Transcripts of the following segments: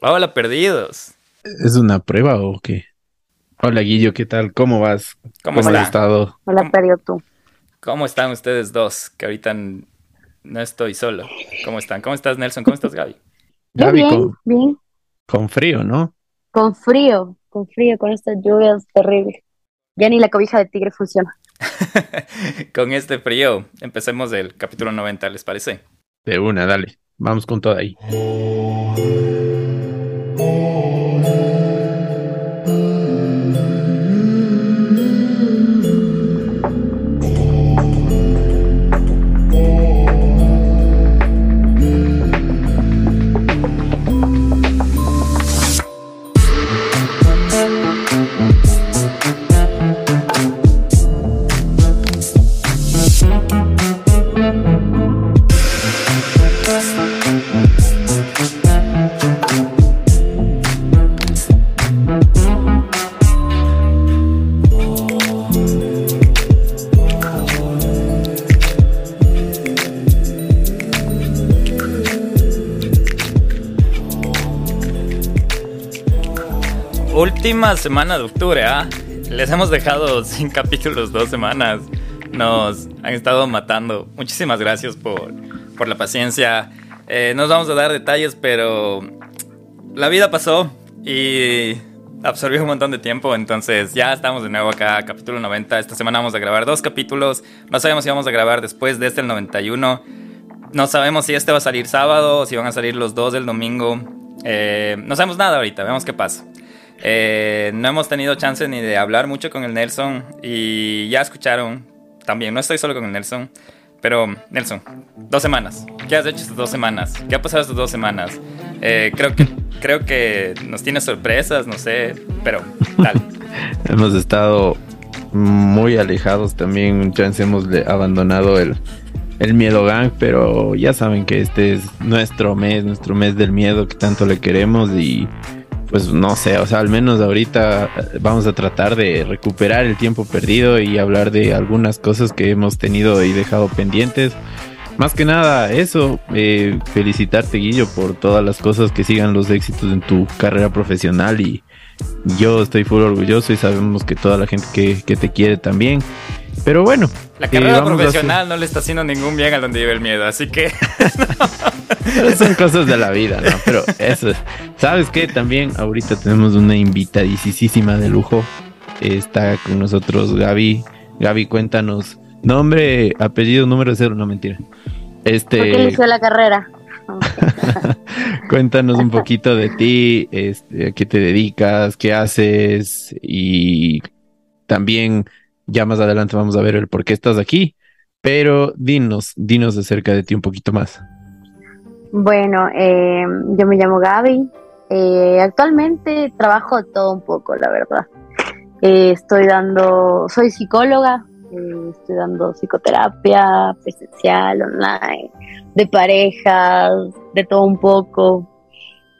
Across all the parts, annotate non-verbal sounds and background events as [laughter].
Hola, perdidos. ¿Es una prueba o qué? Hola, Guillo, ¿qué tal? ¿Cómo vas? ¿Cómo, has está? estado? Hola, perdido tú. ¿Cómo están ustedes dos? Que ahorita no estoy solo. ¿Cómo están? ¿Cómo estás, Nelson? ¿Cómo estás, Gaby? Gaby, bien, con, bien. con frío, ¿no? Con frío, con frío, con estas lluvias terribles. Ya ni la cobija de tigre funciona. [laughs] Con este frío, empecemos el capítulo 90, ¿les parece? De una, dale. Vamos con todo ahí. Última semana de octubre, ¿ah? Les hemos dejado [laughs] sin capítulos dos semanas. Nos han estado matando. Muchísimas gracias por, por la paciencia. Eh, no os vamos a dar detalles, pero la vida pasó y absorbió un montón de tiempo. Entonces ya estamos de nuevo acá, capítulo 90. Esta semana vamos a grabar dos capítulos. No sabemos si vamos a grabar después de este, el 91. No sabemos si este va a salir sábado si van a salir los dos del domingo. Eh, no sabemos nada ahorita, vemos qué pasa. Eh, no hemos tenido chance ni de hablar mucho con el Nelson y ya escucharon también, no estoy solo con el Nelson, pero Nelson, dos semanas. ¿Qué has hecho estas dos semanas? ¿Qué ha pasado estas dos semanas? Eh, creo, que, creo que nos tiene sorpresas, no sé, pero dale. [laughs] Hemos estado muy alejados también. Chance hemos abandonado el, el miedo gang, pero ya saben que este es nuestro mes, nuestro mes del miedo que tanto le queremos y pues no sé, o sea, al menos ahorita eh, vamos a tratar de recuperar el tiempo perdido y hablar de algunas cosas que hemos tenido y dejado pendientes. Más que nada, eso, eh, felicitarte Guillo por todas las cosas que sigan los éxitos en tu carrera profesional y yo estoy full orgulloso y sabemos que toda la gente que, que te quiere también. Pero bueno, La eh, carrera profesional no le está haciendo ningún bien a donde vive el miedo, así que [laughs] son cosas de la vida, ¿no? Pero eso, ¿sabes qué? También ahorita tenemos una invitadísima de lujo. Está con nosotros Gaby. Gaby, cuéntanos. Nombre, apellido, número cero, no mentira. ¿Por qué Este, eligió la carrera? [laughs] Cuéntanos un poquito de ti, este, a qué te dedicas, qué haces y también ya más adelante vamos a ver el por qué estás aquí. Pero dinos, dinos acerca de ti un poquito más. Bueno, eh, yo me llamo Gaby. Eh, actualmente trabajo todo un poco, la verdad. Eh, estoy dando, soy psicóloga, eh, estoy dando psicoterapia presencial, online, de parejas, de todo un poco.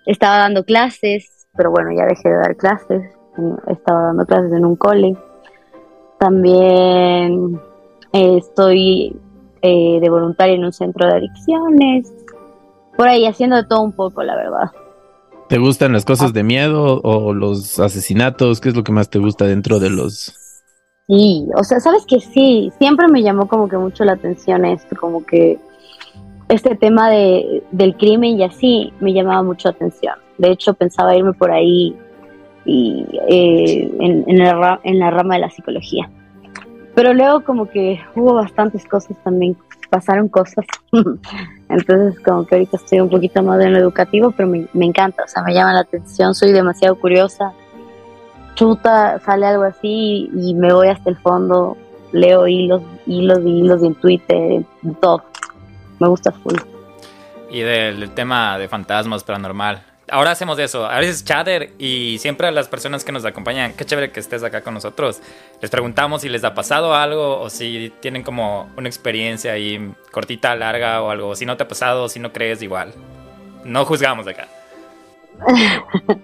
Estaba dando clases, pero bueno, ya dejé de dar clases. Estaba dando clases en un cole. También eh, estoy eh, de voluntaria en un centro de adicciones. Por ahí haciendo de todo un poco, la verdad. ¿Te gustan las cosas de miedo o los asesinatos? ¿Qué es lo que más te gusta dentro de los... Sí, o sea, sabes que sí, siempre me llamó como que mucho la atención esto, como que este tema de, del crimen y así me llamaba mucho la atención. De hecho, pensaba irme por ahí y, eh, en, en la, rama de la psicología. Pero luego como que hubo bastantes cosas también, pasaron cosas. [laughs] Entonces como que ahorita estoy un poquito más en lo educativo, pero me, me encanta, o sea, me llama la atención, soy demasiado curiosa. Chuta, sale algo así y me voy hasta el fondo, leo hilos, hilos y hilos en Twitter, todo. Me gusta full. Y del tema de fantasmas paranormal. Ahora hacemos eso. A veces chatter y siempre a las personas que nos acompañan, qué chévere que estés acá con nosotros. Les preguntamos si les ha pasado algo o si tienen como una experiencia ahí cortita, larga o algo. Si no te ha pasado, si no crees, igual. No juzgamos acá. [laughs]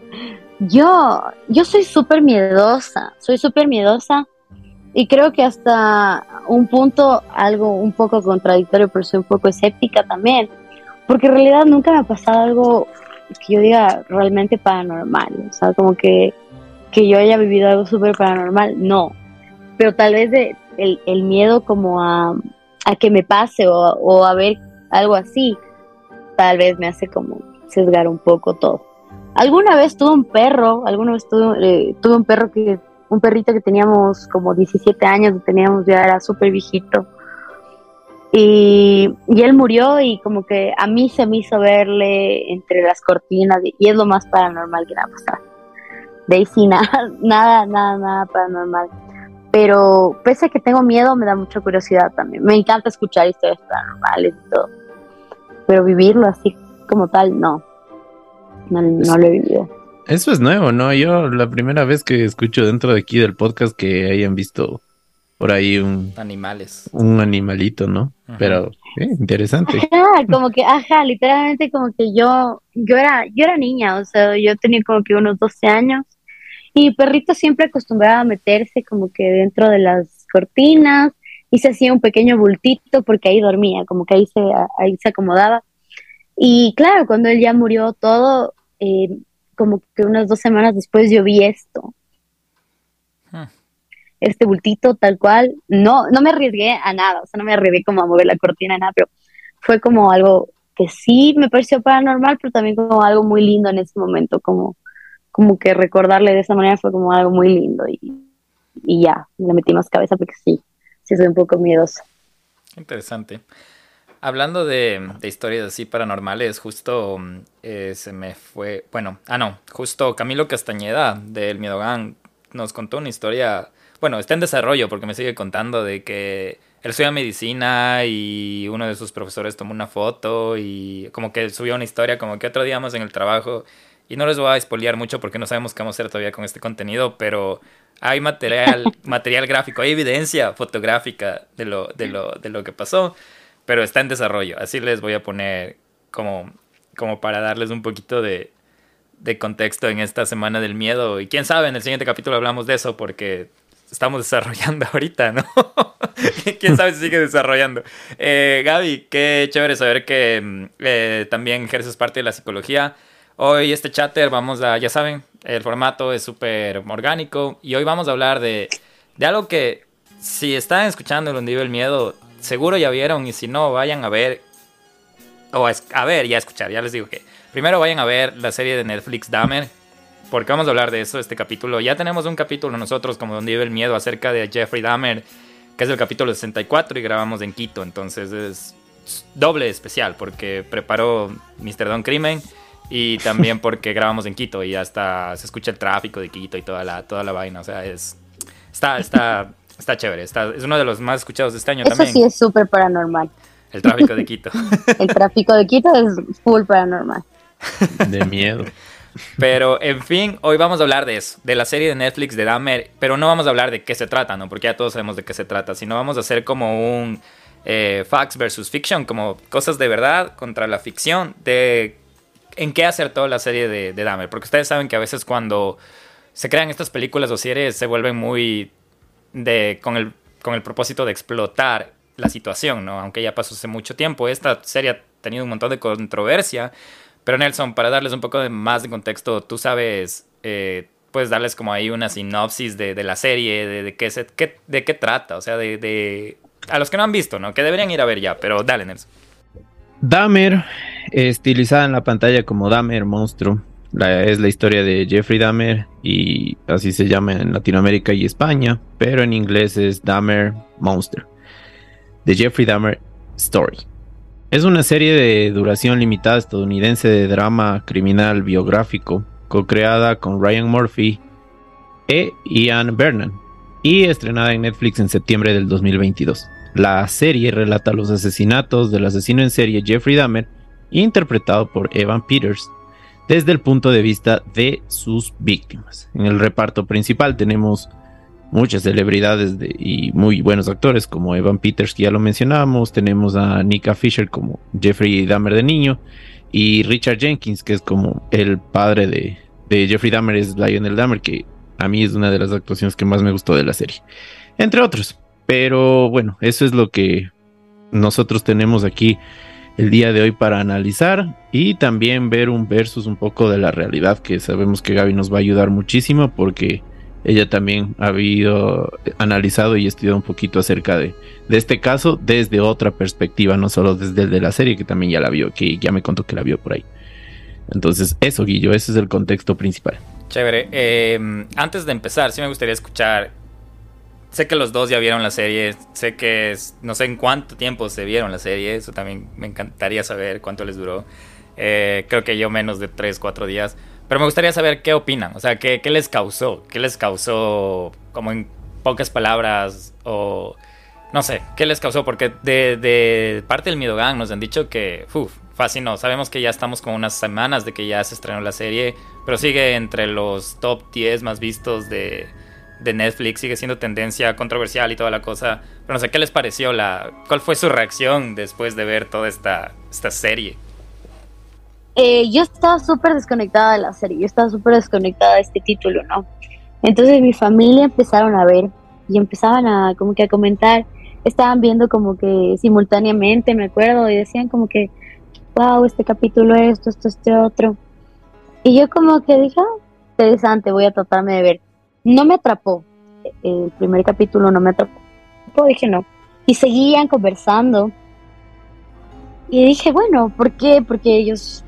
Yo, yo soy súper miedosa, soy súper miedosa y creo que hasta un punto algo un poco contradictorio, pero soy un poco escéptica también, porque en realidad nunca me ha pasado algo que yo diga realmente paranormal, o sea, como que, que yo haya vivido algo súper paranormal, no, pero tal vez de, el, el miedo como a, a, que me pase o, o a ver algo así, tal vez me hace como sesgar un poco todo. Alguna vez tuve un perro, alguna vez tuve, eh, tuve un perro que, un perrito que teníamos como 17 años, teníamos ya era súper viejito. Y, y, él murió y como que a mí se me hizo verle entre las cortinas y, es lo más paranormal que me ha pasado. De ahí sí, [laughs] nada, nada, nada, nada paranormal. Pero pese a que tengo miedo, me da mucha curiosidad también. Me encanta escuchar historias paranormales y todo. Pero vivirlo así como tal, no. No, no lo he vivido. Eso es nuevo, ¿no? Yo la primera vez que escucho dentro de aquí del podcast que hayan visto por ahí un... Animales. Un animalito, ¿no? Ajá. Pero eh, interesante. [laughs] Ajá, como que, ajá, literalmente como que yo, yo era, yo era niña, o sea, yo tenía como que unos 12 años y mi perrito siempre acostumbraba a meterse como que dentro de las cortinas y se hacía un pequeño bultito porque ahí dormía, como que ahí se, ahí se acomodaba. Y claro, cuando él ya murió todo, eh, como que unas dos semanas después yo vi esto. Este bultito tal cual. No, no me arriesgué a nada, o sea, no me arriesgué como a mover la cortina, nada, pero fue como algo que sí me pareció paranormal, pero también como algo muy lindo en ese momento, como, como que recordarle de esa manera fue como algo muy lindo y, y ya, le metí más cabeza porque sí, sí soy un poco miedosa. Interesante. Hablando de, de, historias así paranormales, justo eh, se me fue, bueno, ah no, justo Camilo Castañeda del Miedogan nos contó una historia, bueno, está en desarrollo porque me sigue contando de que él estudia medicina y uno de sus profesores tomó una foto y como que subió una historia como que otro día más en el trabajo y no les voy a espolear mucho porque no sabemos qué vamos a hacer todavía con este contenido, pero hay material, [laughs] material gráfico, hay evidencia fotográfica de lo, de lo, de lo que pasó pero está en desarrollo. Así les voy a poner como, como para darles un poquito de, de contexto en esta semana del miedo. Y quién sabe, en el siguiente capítulo hablamos de eso porque estamos desarrollando [laughs] ahorita, ¿no? [laughs] quién sabe si sigue desarrollando. Eh, Gaby, qué chévere saber que eh, también ejerces parte de la psicología. Hoy este chatter vamos a, ya saben, el formato es súper orgánico y hoy vamos a hablar de, de algo que si están escuchando el hundido el miedo, seguro ya vieron y si no, vayan a ver, o a, a, ver y a escuchar, ya les digo que primero vayan a ver la serie de Netflix Dahmer, porque vamos a hablar de eso, este capítulo. Ya tenemos un capítulo nosotros como donde vive el miedo acerca de Jeffrey Dahmer, que es el capítulo 64 y grabamos en Quito, entonces es doble especial porque preparó Mr. Don Crimen y también [laughs] porque grabamos en Quito y hasta se escucha el tráfico de Quito y toda la, toda la vaina, o sea, es... Está, está, Está chévere, está, es uno de los más escuchados de este año Eso también. sí es súper paranormal. El tráfico de Quito. [laughs] el tráfico de Quito es full paranormal. De miedo. Pero, en fin, hoy vamos a hablar de eso, de la serie de Netflix de Dahmer, pero no vamos a hablar de qué se trata, ¿no? Porque ya todos sabemos de qué se trata, sino vamos a hacer como un eh, facts versus fiction, como cosas de verdad contra la ficción, de en qué acertó la serie de, de Dahmer. Porque ustedes saben que a veces cuando se crean estas películas o series se vuelven muy de, con, el, con el propósito de explotar la situación, ¿no? Aunque ya pasó hace mucho tiempo, esta serie ha tenido un montón de controversia, pero Nelson, para darles un poco más de contexto, tú sabes, eh, puedes darles como ahí una sinopsis de, la serie, de, qué se, de qué trata, o sea, de, a los que no han visto, ¿no? Que deberían ir a ver ya, pero dale, Nelson. Dahmer, estilizada en la pantalla como Dahmer, monstruo, es la historia de Jeffrey Dahmer y así se llama en Latinoamérica y España, pero en inglés es Dahmer Monster. The Jeffrey Dahmer Story. Es una serie de duración limitada estadounidense de drama criminal biográfico, co-creada con Ryan Murphy e Ian Bernan y estrenada en Netflix en septiembre del 2022. La serie relata los asesinatos del asesino en serie Jeffrey Dahmer, interpretado por Evan Peters, desde el punto de vista de sus víctimas. En el reparto principal tenemos muchas celebridades de, y muy buenos actores como Evan Peters, que ya lo mencionábamos, tenemos a Nika Fisher como Jeffrey Dahmer de niño y Richard Jenkins, que es como el padre de, de Jeffrey Dahmer, es Lionel Dahmer, que a mí es una de las actuaciones que más me gustó de la serie, entre otros. Pero bueno, eso es lo que nosotros tenemos aquí el día de hoy para analizar y también ver un versus un poco de la realidad que sabemos que Gaby nos va a ayudar muchísimo porque ella también ha habido analizado y estudiado un poquito acerca de, de este caso desde otra perspectiva, no solo desde el de la serie que también ya la vio, que ya me contó que la vio por ahí. Entonces, eso, Guillo, ese es el contexto principal. Chévere. Eh, antes de empezar, sí me gustaría escuchar sé que los dos ya vieron la serie, sé que no sé en cuánto tiempo se vieron la serie, eso también me encantaría saber cuánto les duró. Eh, creo que yo menos de 3, 4 días. Pero me gustaría saber qué opinan, o sea, qué, qué les causó, qué les causó, como en pocas palabras, o no sé, qué les causó, porque de, parte del Midogan nos han dicho que, uff, fascinó. Sabemos que ya estamos con unas semanas de que ya se estrenó la serie, pero sigue entre los top 10 más vistos de, de Netflix sigue siendo tendencia controversial y toda la cosa. Pero no sé, ¿qué les pareció? La, ¿Cuál fue su reacción después de ver toda esta, esta serie? Eh, yo estaba súper desconectada de la serie, yo estaba súper desconectada de este título, ¿no? Entonces mi familia empezaron a ver y empezaban a como que a comentar, estaban viendo como que simultáneamente, me acuerdo, y decían como que, wow, este capítulo esto, esto, este otro. Y yo como que dije, ah, interesante, voy a tratarme de ver no me atrapó. El primer capítulo no me atrapó. Dije no. Y seguían conversando. Y dije, bueno, ¿por qué? Porque ellos,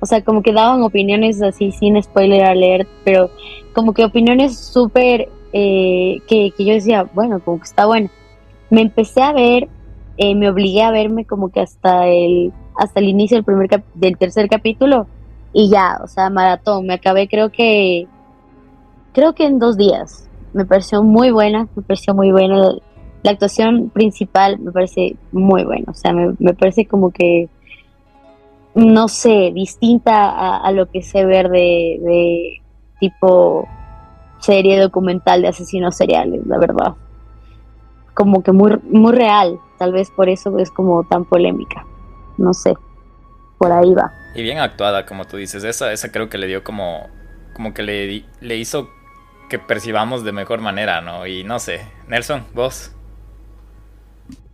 o sea, como que daban opiniones así sin spoiler alert, pero como que opiniones súper eh, que, yo decía, bueno, como que está bueno. Me empecé a ver, eh, me obligué a verme como que hasta el, hasta el inicio del, primer del tercer capítulo y ya, o sea, maratón. Me acabé creo que creo que en dos días. Me pareció muy buena, me pareció muy buena. La actuación principal me parece muy buena, o sea, me, parece como que, no sé, distinta a, lo que sé ver de, de tipo serie documental de asesinos seriales, la verdad. Como que muy, muy real, tal vez por eso es como tan polémica. No sé, por ahí va. Y bien actuada, como tú dices, esa, esa creo que le dio como, como que le, le hizo que percibamos de mejor manera, ¿no? Y no sé, Nelson, vos.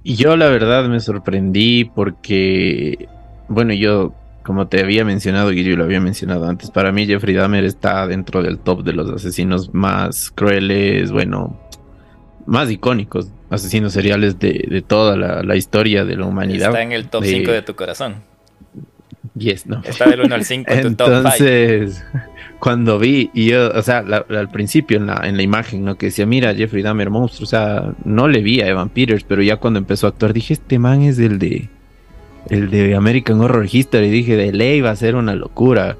Y yo la verdad me sorprendí porque, bueno, yo, como te había mencionado y yo lo había mencionado antes, para mí Jeffrey Dahmer está dentro del top de los asesinos más crueles, bueno, más icónicos, asesinos seriales de, toda la, historia de la humanidad. Está en el top 5 de... tu corazón. Yes, no. Está del 1 al 5 en tu top 5. Cuando vi, y yo, o sea, al principio en la, en la imagen, ¿no? Que decía, mira, Jeffrey Dahmer monstruo, o sea, no le vi a Evan Peters, pero ya cuando empezó a actuar dije, este man es el de, el de American Horror History, dije, de ley va a ser una locura.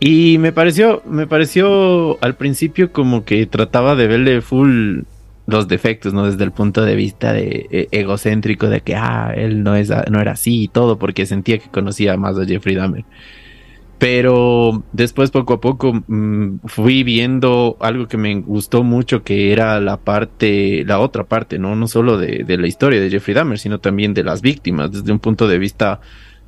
Y me pareció, me pareció al principio como que trataba de verle full los defectos, ¿no? Desde el punto de vista de, e, egocéntrico de que, ah, él no, es, no era así y todo, porque sentía que conocía más a Jeffrey Dahmer. Pero después poco a poco mm, fui viendo algo que me gustó mucho, que era la parte, la otra parte, no, no solo de, la historia de Jeffrey Dahmer, sino también de las víctimas, desde un punto de vista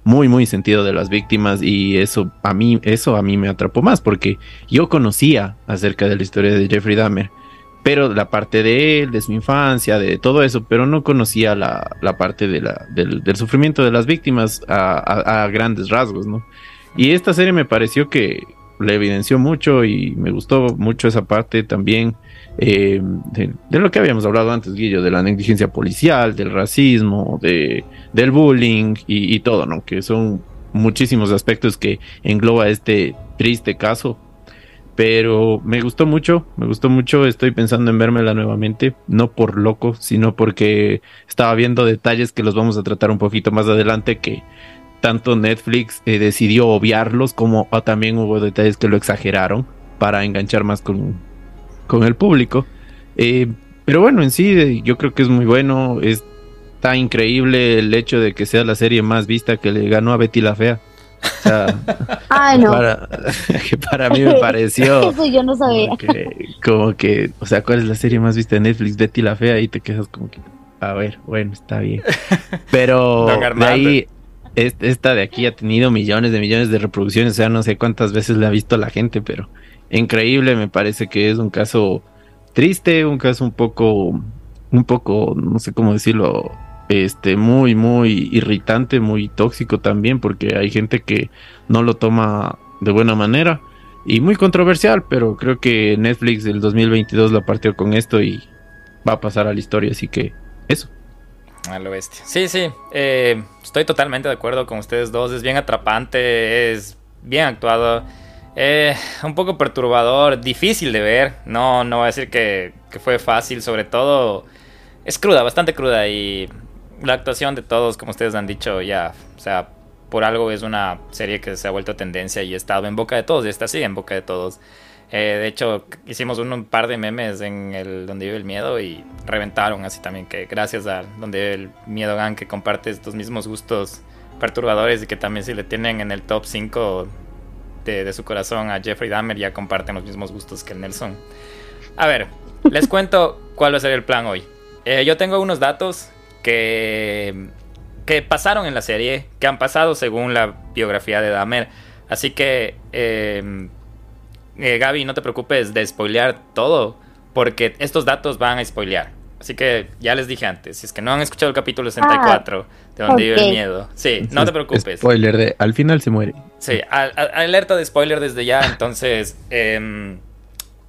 muy, muy sentido de las víctimas y eso a mí, eso a mí me atrapó más porque yo conocía acerca de la historia de Jeffrey Dahmer, pero la parte de él, de su infancia, de todo eso, pero no conocía la, parte de la, del, sufrimiento de las víctimas a grandes rasgos, ¿no? Y esta serie me pareció que le evidenció mucho y me gustó mucho esa parte también eh, de, lo que habíamos hablado antes, Guillo, de la negligencia policial, del racismo, de, del bullying y, todo, ¿no? Que son muchísimos aspectos que engloba este triste caso. Pero me gustó mucho, me gustó mucho, estoy pensando en vérmela nuevamente, no por loco, sino porque estaba viendo detalles que los vamos a tratar un poquito más adelante que tanto Netflix eh, decidió obviarlos como también hubo detalles que lo exageraron para enganchar más con, con el público. Eh, pero bueno, en sí yo creo que es muy bueno. Está increíble el hecho de que sea la serie más vista que le ganó a Betty la Fea. O sea, [laughs] Ay, no. para, [laughs] que para mí me [laughs] pareció. Eso yo no sabía. Como que, o sea, ¿cuál es la serie más vista de Netflix? Betty la Fea, y te quedas como que, a ver, bueno, está bien. Pero de ahí, esta de aquí ha tenido millones de millones de reproducciones, o sea, no sé cuántas veces la ha visto la gente, pero increíble, me parece que es un caso triste, un caso un poco, un poco, no sé cómo decirlo, este muy muy irritante, muy tóxico también porque hay gente que no lo toma de buena manera y muy controversial, pero creo que Netflix del 2022 la partió con esto y va a pasar a la historia, así que eso. A lo bestia. Sí, sí, eh, estoy totalmente de acuerdo con ustedes dos, es bien atrapante, es bien actuado. Eh, un poco perturbador, difícil de ver. No, no voy a decir que, que, fue fácil, sobre todo es cruda, bastante cruda y la actuación de todos, como ustedes han dicho, ya, o sea, por algo es una serie que se ha vuelto tendencia y ha estado en boca de todos y está así en boca de todos. Eh, de hecho, hicimos un, par de memes en el Donde vive el miedo y reventaron así también que gracias a Donde vive el miedo gang que comparte estos mismos gustos perturbadores y que también si le tienen en el top 5 de, su corazón a Jeffrey Dahmer ya comparten los mismos gustos que el Nelson. A ver, les cuento cuál va a ser el plan hoy. Eh, yo tengo unos datos que, que pasaron en la serie, que han pasado según la biografía de Dahmer. Así que, eh, eh, Gaby, no te preocupes de spoilear todo, porque estos datos van a spoilear. Así que ya les dije antes, si es que no han escuchado el capítulo 64 ah, de donde vive el miedo, sí, no te preocupes. Spoiler de al final se muere. Sí, alerta de spoiler desde ya, entonces, em,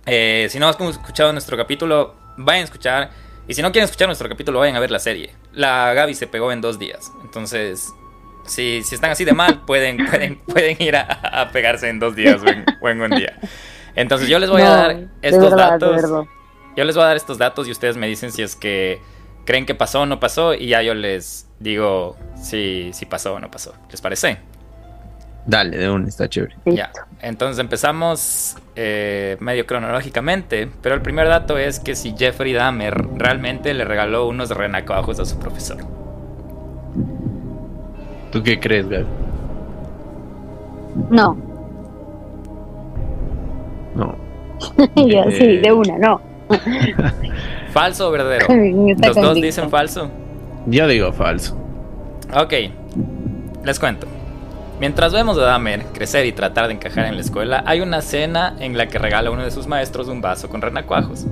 eh, si no has escuchado nuestro capítulo, vayan a escuchar. Y si no quieren escuchar nuestro capítulo, vayan a ver la serie. La Gaby se pegó en dos días, entonces, si, si están así de mal, pueden, [laughs] pueden, pueden ir a, pegarse en dos días o en, un día. Entonces yo les voy a dar estos datos. Yo les voy a dar estos datos y ustedes me dicen si es que creen que pasó o no pasó y ya yo les digo si, si pasó o no pasó. ¿Les parece? Dale, de un, está chévere. Ya, entonces empezamos eh, medio cronológicamente, pero el primer dato es que si Jeffrey Dahmer realmente le regaló unos renacuajos a su profesor. ¿Tú qué crees, Gaby? No. No. [laughs] yo sí, de una, no. [laughs] ¿Falso o verdadero? [laughs] Los dos dicen falso. Yo digo falso. Ok, les cuento. Mientras vemos a Dahmer crecer y tratar de encajar en la escuela, hay una cena en la que regala a uno de sus maestros un vaso con renacuajos.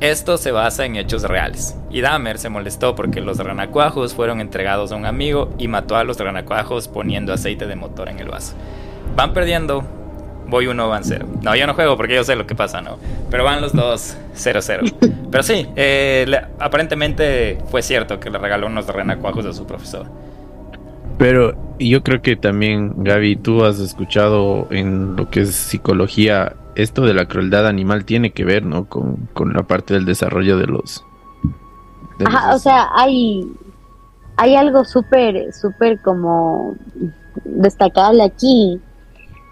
Esto se basa en hechos reales, y Dahmer se molestó porque los renacuajos fueron entregados a un amigo y mató a los renacuajos poniendo aceite de motor en el vaso. Van perdiendo voy uno, van cero. No, yo no juego porque yo sé lo que pasa, ¿no? Pero van los dos 0-0. [laughs] Pero sí, eh, aparentemente fue cierto que le regaló unos renacuajos a su profesor. Pero yo creo que también, Gaby, tú has escuchado en lo que es psicología, esto de la crueldad animal tiene que ver, ¿no? Con, la parte del desarrollo de los... Ajá, o sea, hay, hay algo súper, súper como destacable aquí,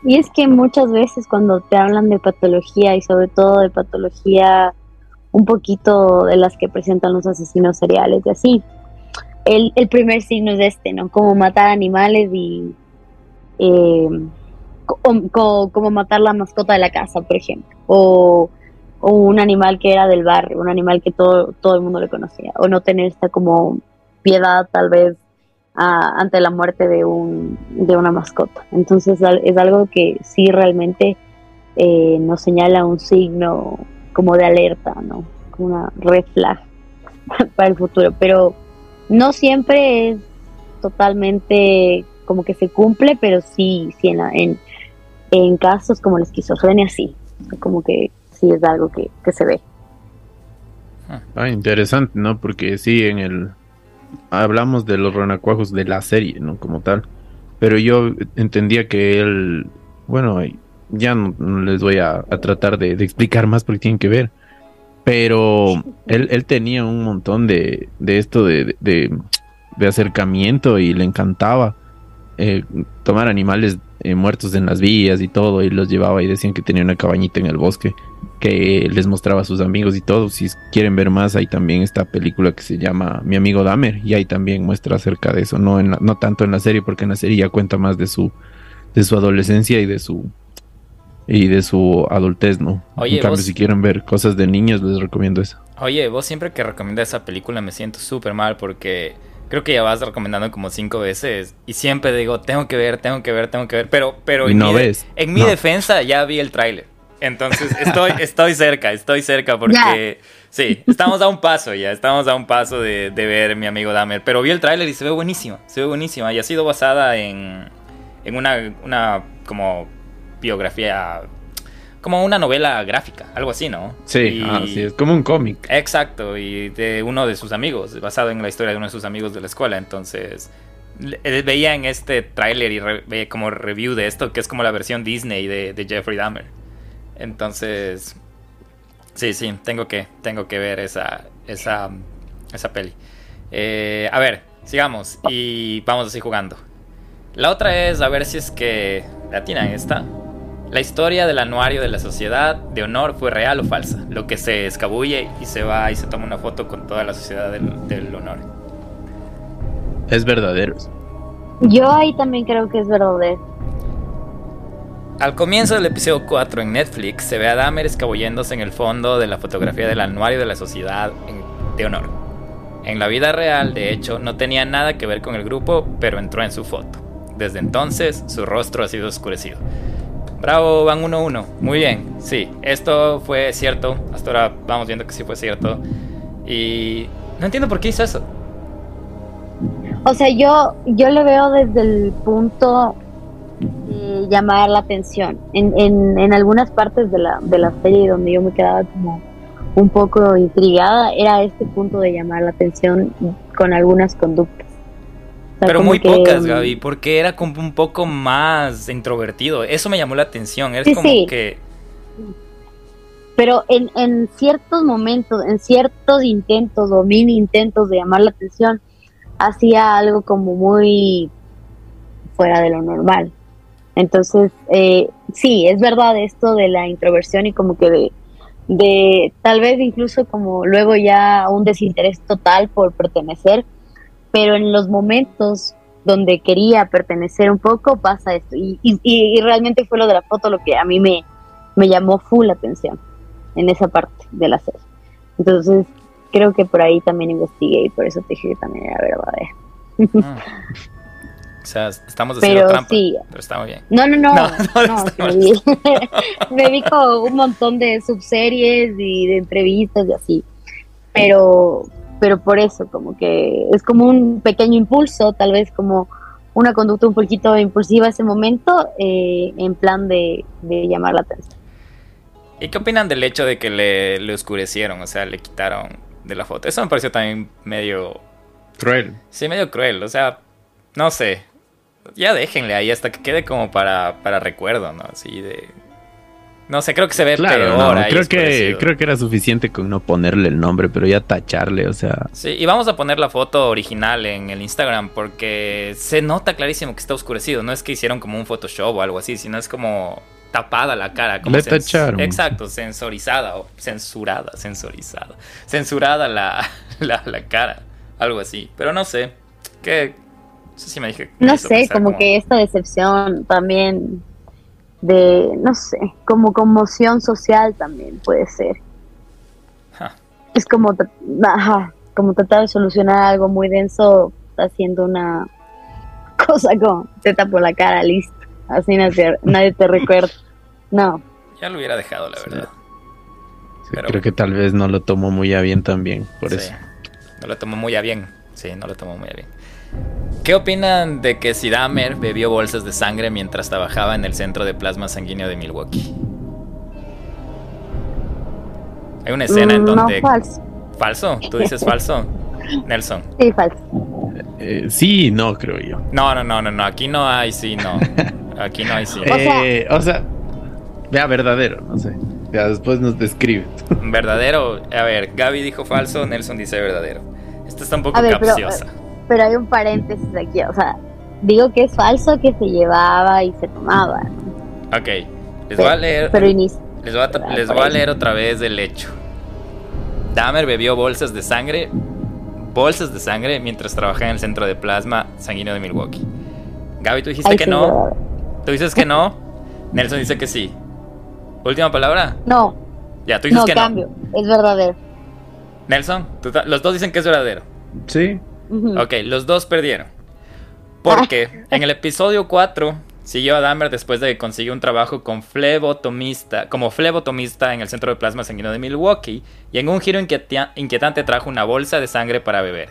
y es que muchas veces cuando te hablan de patología y sobre todo de patología un poquito de las que presentan los asesinos seriales y así, el, el primer signo es este, ¿no? Como matar animales y eh, como, matar la mascota de la casa, por ejemplo, o, un animal que era del barrio, un animal que todo, todo el mundo le conocía, o no tener esta como piedad tal vez ante la muerte de, un, de una mascota. Entonces es algo que sí realmente eh, nos señala un signo como de alerta, ¿no? Como una red flag [laughs] para el futuro. Pero no siempre es totalmente como que se cumple, pero sí, sí en, en, en casos como la esquizofrenia sí, como que sí es algo que, que se ve. Ah, interesante, ¿no? Porque sí, en el, hablamos de los renacuajos de la serie, ¿no? Como tal. Pero yo entendía que él, bueno, ya no, les voy a, tratar de, explicar más porque tienen que ver. Pero él, él tenía un montón de, de esto de, de, acercamiento y le encantaba eh, tomar animales eh, muertos en las vías y todo y los llevaba y decían que tenía una cabañita en el bosque que les mostraba a sus amigos y todo. Si quieren ver más, hay también esta película que se llama Mi amigo Dahmer y ahí también muestra acerca de eso, no, en no tanto en la serie, porque en la serie ya cuenta más de su, de su adolescencia y de su y de su adultez, ¿no? Oye, en cambio, si quieren ver cosas de niños, les recomiendo eso. Oye, vos siempre que recomiendas esa película me siento súper mal porque creo que ya vas recomendando como cinco veces y siempre digo, tengo que ver, tengo que ver, tengo que ver, pero, pero en, no mi, ves. en mi defensa ya vi el tráiler. Entonces, estoy, [laughs] estoy cerca, estoy cerca porque... Sí, estamos a un paso ya, estamos a un paso de, de ver mi amigo Dahmer. Pero vi el tráiler y se ve buenísima, se ve buenísima. Y ha sido basada en, en una, una como biografía, como una novela gráfica, algo así, ¿no? Sí, Y- es como un cómic. Exacto, y de uno de sus amigos, basado en la historia de uno de sus amigos de la escuela. Entonces, veía en este tráiler y re- veía como review de esto, que es como la versión Disney de, de Jeffrey Dahmer. Entonces, sí, sí, tengo que, tengo que ver esa, esa, esa peli. Eh, a ver, sigamos y vamos así jugando. La otra es a ver si es que la tienen esta. La historia del anuario de la sociedad de honor fue real o falsa. Lo que se escabulle y se va y se toma una foto con toda la sociedad del, del honor. Es verdadero. Yo ahí también creo que es verdadero. Al comienzo del episodio 4 en Netflix se ve a Dahmer escabulléndose en el fondo de la fotografía del anuario de la sociedad de honor. En la vida real, de hecho, no tenía nada que ver con el grupo, pero entró en su foto. Desde entonces, su rostro ha sido oscurecido. Bravo, van 1-1. Muy bien, sí, esto fue cierto. Hasta ahora vamos viendo que sí fue cierto. Y no entiendo por qué hizo eso. O sea, yo, yo le veo desde el punto de llamar la atención. En, en, en algunas partes de la, de la serie donde yo me quedaba como un poco intrigada, era este punto de llamar la atención con algunas conductas. Sea, Pero muy que, pocas, Gaby, porque era como un poco más introvertido. Eso me llamó la atención. Sí, como sí. que. Pero en, en ciertos momentos, en ciertos intentos o mini intentos de llamar la atención, hacía algo como muy fuera de lo normal. Entonces, eh, sí, es verdad esto de la introversión y como que de, de tal vez incluso como luego ya un desinterés total por pertenecer, pero en los momentos donde quería pertenecer un poco pasa esto. Y, y, y realmente fue lo de la foto lo que a mí me, me llamó full la atención en esa parte de la serie. Entonces, creo que por ahí también investigué y por eso te dije que también era verdadero. mm. [laughs] O sea, estamos haciendo Pero trampa. sí. Pero está muy bien. No, no, no. [laughs] No, no, no, está me, vi, me vi como un montón de subseries y de entrevistas y así. Pero, pero por eso, como que es como un pequeño impulso, tal vez como una conducta un poquito impulsiva ese momento, eh, en plan de, de llamar la atención. ¿Y qué opinan del hecho de que le, le oscurecieron? O sea, le quitaron de la foto. Eso me pareció también medio. Cruel. Sí, medio cruel. O sea, no sé. Ya déjenle ahí hasta que quede como para, para recuerdo, ¿no? Así de. No sé, creo que se ve Claro, peor no, ahí creo que creo que era suficiente con no ponerle el nombre, pero ya tacharle, o sea, Sí, y vamos a poner la foto original en el Instagram porque se nota clarísimo que está oscurecido. No es que hicieron como un Photoshop o algo así, sino es como tapada la cara. Como Le sens- tacharon. Exacto, sensorizada o censurada, sensorizada. Censurada la, [laughs] la, la cara, algo así. Pero no sé, que... No sé si me dije... No sé, como que esta decepción también de, no sé, como conmoción social también puede ser. Es como, ajá, como tratar de solucionar algo muy denso haciendo una [laughs] cosa como te tapo la cara, listo. Así nadie, nadie te recuerda. No, Ya lo hubiera dejado, la Sí. verdad. sí, Pero- creo que tal vez no lo tomó muy a bien también, por Sí, eso. No lo tomó muy a bien. Sí, no lo tomó muy a bien. ¿Qué opinan de que si Dahmer bebió bolsas de sangre mientras trabajaba en el centro de plasma sanguíneo de Milwaukee? Hay una escena en Mm, donde... no, falso. ¿Falso? ¿Tú dices falso? [laughs] Nelson. Sí, falso. Eh, sí, no, creo yo. No, no, no, no, no. Aquí no hay sí, no. [laughs] Aquí no hay sí. O sea- Eh, o sea, vea verdadero, no sé. Ya después nos describe. [laughs] Verdadero. A ver, Gaby dijo falso, Nelson dice verdadero. Esta está un poco ver, capciosa. Pero hay un paréntesis aquí, o sea, digo que es falso que se llevaba y se tomaba. ¿no? Ok. Les voy a leer... Pero inicio. Les voy, a, tra- les voy a leer otra vez el hecho. Dahmer bebió bolsas de sangre, bolsas de sangre mientras trabajaba en el centro de plasma sanguíneo de Milwaukee. Gaby, tú dijiste Ay, que sí, no. verdad. Tú dices que no. Nelson dice que sí. Última palabra. No, Ya, tú dices no, que cambio, es verdadero. no. Nelson, los dos dicen que es verdadero. Sí. Ok, los dos perdieron. Porque en el episodio 4 Siguió a Dahmer después de que consiguió un trabajo con flebotomista, como flebotomista en el Centro de Plasma Sanguíneo de Milwaukee y en un giro inquietante trajo una bolsa de sangre para beber.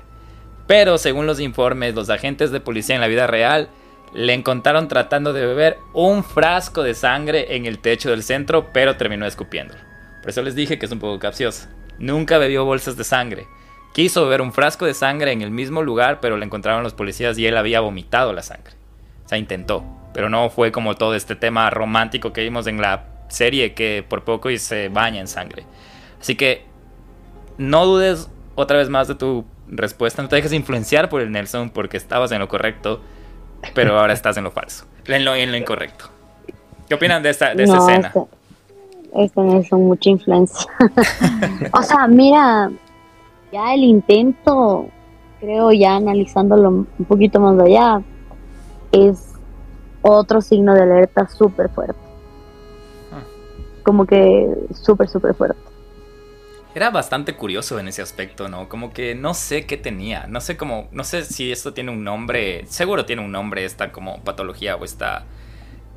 Pero según los informes, los agentes de policía en la vida real le encontraron tratando de beber un frasco de sangre en el techo del centro, pero terminó escupiendo. Por eso les dije que es un poco capcioso. Nunca bebió bolsas de sangre. Quiso beber un frasco de sangre en el mismo lugar, pero le encontraron los policías y él había vomitado la sangre. O sea, intentó, pero no fue como todo este tema romántico que vimos en la serie que por poco y se baña en sangre. Así que no dudes otra vez más de tu respuesta, no te dejes influenciar por el Nelson porque estabas en lo correcto pero ahora estás en lo falso, en lo, en lo incorrecto. ¿Qué opinan de esta, de escena? Este, este es mucha influencia. [laughs] o sea, mira, ya el intento, creo ya analizándolo un poquito más allá, es otro signo de alerta súper fuerte. Ah. Como que súper, súper fuerte. Era bastante curioso en ese aspecto, ¿no? Como que no sé qué tenía. No sé cómo. No sé si esto tiene un nombre. Seguro tiene un nombre esta como patología o esta.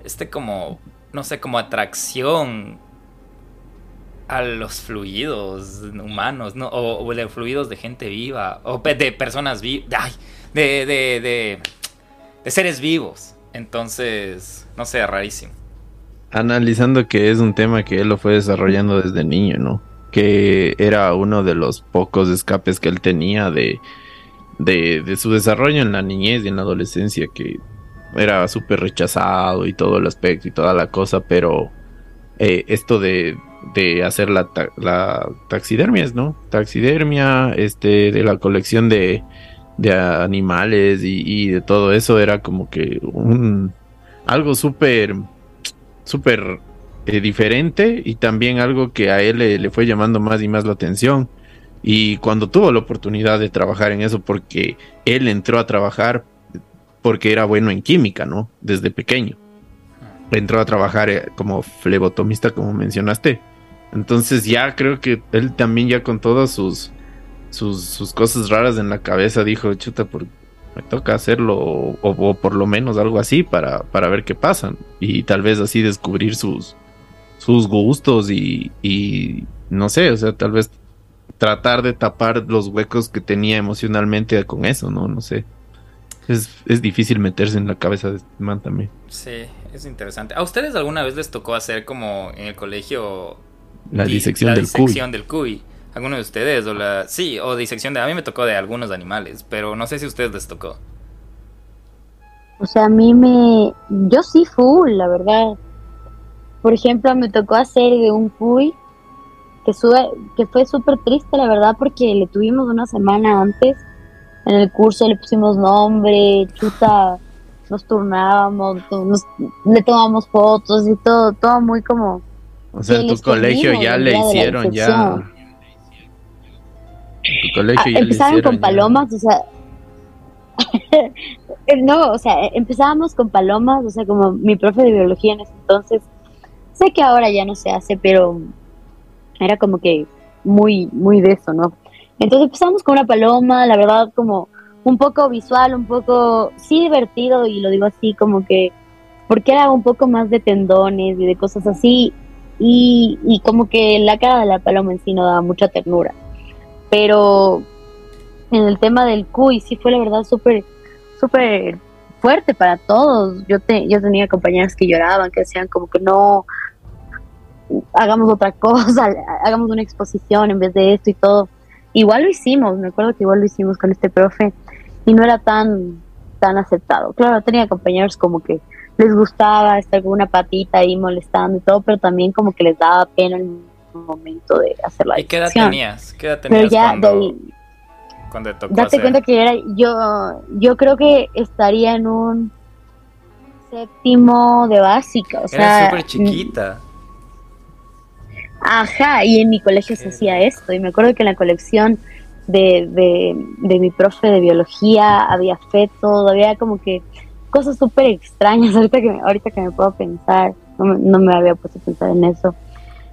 Este como. No sé, como atracción a los fluidos humanos, ¿no? O, de fluidos de gente viva. O de personas vivas. De, de, de, de seres vivos. Entonces, no sé, rarísimo. Analizando que es un tema que él lo fue desarrollando desde niño, ¿no? que era uno de los pocos escapes que él tenía de, de, su desarrollo en la niñez y en la adolescencia, que era súper rechazado y todo el aspecto y toda la cosa, pero eh, esto de, de hacer la, la taxidermia, ¿no? Taxidermia, este, de la colección de, animales y, y, de todo eso era como que un algo súper, súper eh, diferente y también algo que a él le, fue llamando más y más la atención. Y cuando tuvo la oportunidad de trabajar en eso, porque él entró a trabajar porque era bueno en química, ¿no? Desde pequeño. Entró a trabajar eh, como flebotomista, como mencionaste. Entonces ya creo que él también ya con todas sus, sus, cosas raras en la cabeza dijo, chuta, por, me toca hacerlo o, por lo menos algo así para, para ver qué pasa. Y tal vez así descubrir sus, sus gustos y, no sé, o sea, tal vez tratar de tapar los huecos que tenía emocionalmente con eso, ¿no? No sé. Es, difícil meterse en la cabeza de este man también. Sí, es interesante. ¿A ustedes alguna vez les tocó hacer como en el colegio la disección, la del, disección del cuy? ¿Alguno de ustedes? O la, sí, o disección de... A mí me tocó de algunos animales, pero no sé si a ustedes les tocó. O sea, a mí me... Yo sí full, la verdad. Por ejemplo, me tocó hacer de un cuy que, sube, que fue súper triste, la verdad, porque le tuvimos una semana antes en el curso, le pusimos nombre, chuta, nos turnábamos, le tomamos fotos y todo, todo muy como... O sea, en tu colegio ya le hicieron ya... Tu colegio ya Empezaron con palomas, o sea... [laughs] no, o sea, empezábamos con palomas, o sea, como mi profe de biología en ese entonces Sé que ahora ya no se hace, pero era como que muy, muy de eso, ¿no? Entonces empezamos con una paloma, la verdad como un poco visual, un poco, sí divertido, y lo digo así como que, porque era un poco más de tendones y de cosas así, y, y como que la cara de la paloma en sí no daba mucha ternura. Pero en el tema del cuy sí fue la verdad súper, súper fuerte para todos. Yo, te, yo tenía compañeras que lloraban, que decían como que no, hagamos otra cosa, [laughs] hagamos una exposición en vez de esto y todo. Igual lo hicimos, me acuerdo que igual lo hicimos con este profe y no era tan, tan aceptado. Claro, tenía compañeros como que les gustaba estar con una patita ahí molestando y todo, pero también como que les daba pena el momento de hacer la ¿Y qué edad tenías? ¿Qué edad tenías cuando, cuando te tocó Date cuenta que era, yo, yo creo que estaría en un séptimo de básica, o era súper chiquita. Ajá, y en mi colegio se hacía esto. Y me acuerdo que en la colección de, de, mi profe de biología había fetos, había como que cosas súper extrañas. [laughs] Ahorita que, ahorita que me puedo pensar, no me, no me había puesto a pensar en eso.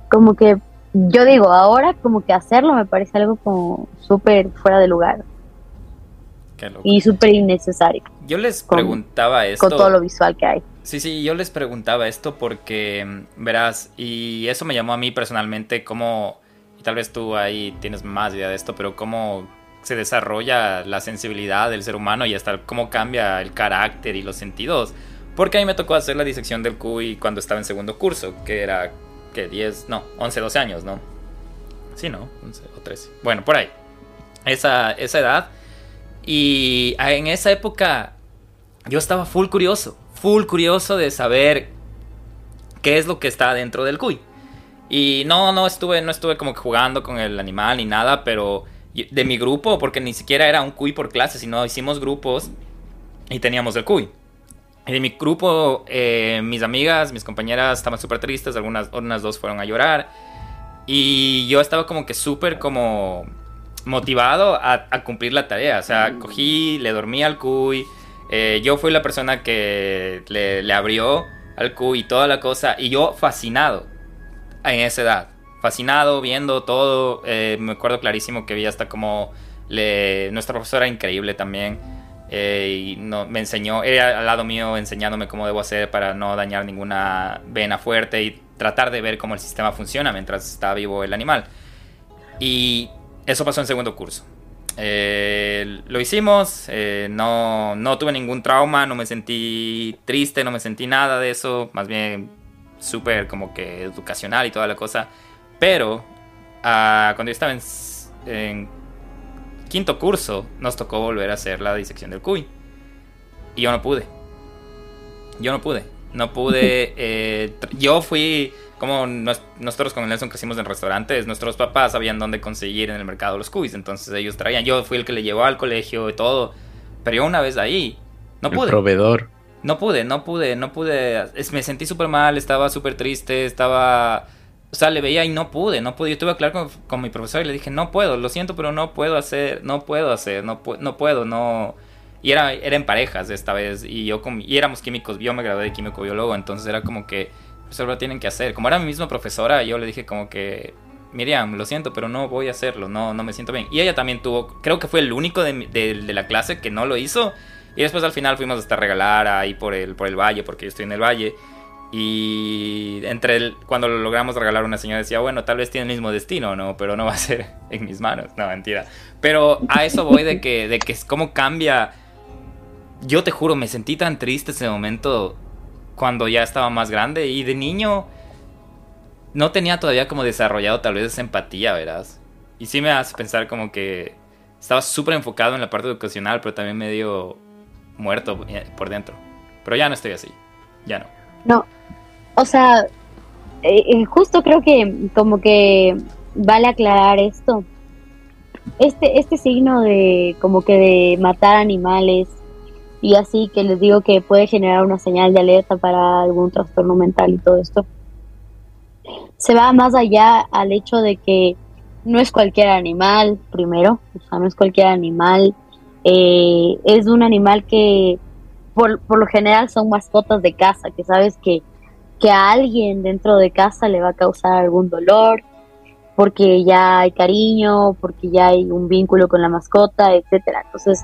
Como que yo digo, ahora como que hacerlo me parece algo como súper fuera de lugar. y súper innecesario. Yo les preguntaba esto. Con todo lo visual que hay. Sí, sí, yo les preguntaba esto porque, mm, verás, y eso me llamó a mí personalmente, cómo, y tal vez tú ahí tienes más idea de esto, pero cómo se desarrolla la sensibilidad del ser humano y hasta cómo cambia el carácter y los sentidos. Porque a mí me tocó hacer la disección del QI cuando estaba en segundo curso, que era, que 10, no, 11, 12 años, ¿no? Sí, ¿no? 11 o 13. Bueno, por ahí. Esa, esa edad. Y en esa época yo estaba full curioso, full curioso de saber qué es lo que está dentro del cuy. Y no, no estuve, no estuve como jugando con el animal ni nada, pero de mi grupo, porque ni siquiera era un cuy por clase, sino hicimos grupos y teníamos el cuy. Y de mi grupo, eh, mis amigas, mis compañeras estaban súper tristes, algunas unas dos fueron a llorar. Y yo estaba como que súper como motivado a, cumplir la tarea. O sea, cogí, le dormí al cuy. Eh, yo fui la persona que le, abrió al cuy y toda la cosa. Y yo fascinado en esa edad. Fascinado, viendo todo. Eh, me acuerdo clarísimo que vi hasta como le, nuestra profesora increíble también. Eh, y no, me enseñó, era al lado mío enseñándome cómo debo hacer para no dañar ninguna vena fuerte y tratar de ver cómo el sistema funciona mientras está vivo el animal. Y eso pasó en segundo curso. Eh, lo hicimos, eh, no, no tuve ningún trauma, no me sentí triste, no me sentí nada de eso, más bien súper como que educacional y toda la cosa. Pero ah, cuando yo estaba en, quinto curso, nos tocó volver a hacer la disección del cuy. Y yo no pude. Yo no pude. No pude. [laughs] Eh, yo fui como nosotros con Nelson crecimos en restaurantes, nuestros papás sabían dónde conseguir en el mercado los cubis, entonces ellos traían, yo fui el que le llevó al colegio y todo, pero yo una vez ahí, no pude. El proveedor. No pude, no pude, no pude, me sentí súper mal, estaba súper triste, estaba... O sea, le veía y no pude, no pude. Yo tuve que hablar con, mi profesor y le dije, no puedo, lo siento, pero no puedo hacer, no puedo hacer, no, no puedo, no... Y era, en parejas esta vez y yo y éramos químicos, yo me gradué de químico biólogo, entonces era como que eso lo tienen que hacer. Como era mi misma profesora, yo le dije como que, Miriam, lo siento, pero no voy a hacerlo, no, no me siento bien. Y ella también tuvo, creo que fue el único de, la clase que no lo hizo. Y después al final fuimos hasta regalar ahí por el, por el valle, porque yo estoy en el valle. Y entre el, cuando lo logramos regalar, una señora decía, bueno, tal vez tiene el mismo destino, ¿no? Pero no va a ser [laughs] en mis manos. No, mentira. Pero a eso voy de que, de que cómo cambia. Yo te juro, me sentí tan triste ese momento cuando ya estaba más grande y de niño no tenía todavía como desarrollado tal vez esa empatía, verás. Y sí me hace pensar como que estaba súper enfocado en la parte educacional, pero también medio muerto eh, por dentro. Pero ya no estoy así, ya no. No, o sea, eh, eh, justo creo que como que vale aclarar esto. Este, este signo de como que de matar animales y así que les digo que puede generar una señal de alerta para algún trastorno mental y todo esto. Se va más allá al hecho de que no es cualquier animal, primero, o sea, no es cualquier animal, eh, es un animal que por, por, lo general son mascotas de casa, que sabes que, que a alguien dentro de casa le va a causar algún dolor, porque ya hay cariño, porque ya hay un vínculo con la mascota, etcétera. Entonces,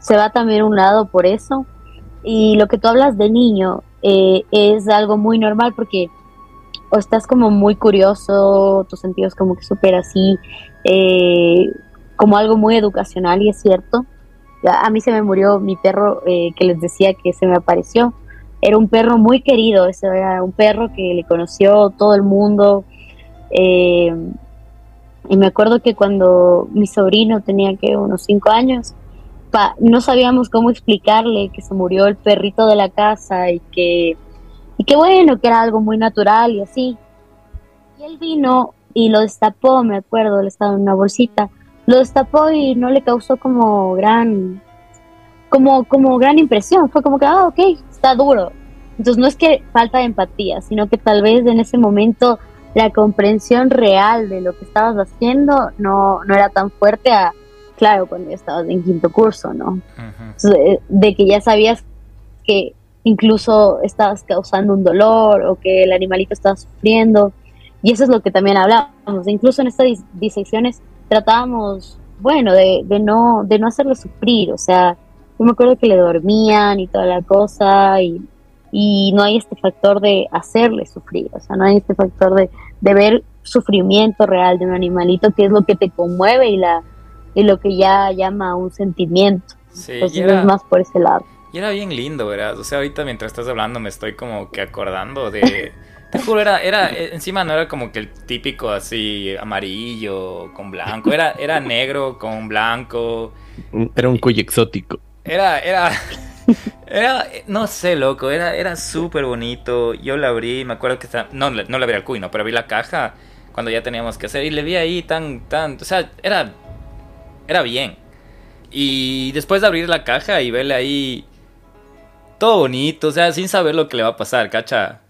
se va también un lado por eso. Y lo que tú hablas de niño eh, es algo muy normal porque o estás como muy curioso, tus sentidos como que súper así, eh, como algo muy educacional y es cierto. A mí se me murió mi perro eh, que les decía que se me apareció. Era un perro muy querido, ese era un perro que le conoció todo el mundo. y me acuerdo que cuando mi sobrino tenía que unos cinco años, no sabíamos cómo explicarle que se murió el perrito de la casa y que, y que bueno, que era algo muy natural y así. Y él vino y lo destapó, me acuerdo, le estaba en una bolsita, lo destapó y no le causó como gran, como, como gran impresión, fue como que, ah, ok, está duro. Entonces no es que falta de empatía, sino que tal vez en ese momento la comprensión real de lo que estabas haciendo no, no era tan fuerte a, claro, cuando ya estabas en quinto curso, ¿no? Eh, de que ya sabías que incluso estabas causando un dolor o que el animalito estaba sufriendo. Y eso es lo que también hablábamos. Incluso en estas disecciones tratábamos bueno, de, de, no, de no hacerle sufrir, o sea, yo me acuerdo que le dormían y toda la cosa y, y no hay este factor de hacerle sufrir, o sea, no hay este factor de, de ver sufrimiento real de un animalito que es lo que te conmueve y la y lo que ya llama un sentimiento. Sí, Entonces es más por ese lado. Y era bien lindo, ¿verdad? O sea, ahorita mientras estás hablando me estoy como que acordando de... [laughs] Te juro, era, era, encima no era como que el típico así amarillo con blanco, era, era negro con blanco. Era un cuy exótico. Era, era, era, no sé, loco, era, era súper bonito. Yo la abrí, me acuerdo que estaba, no, no la abrí al cuy, no, pero abrí la caja cuando ya teníamos que hacer y le vi ahí tan, tan, o sea, era, era bien. Y después de abrir la caja y verle ahí todo bonito, o sea, sin saber lo que le va a pasar, cacha.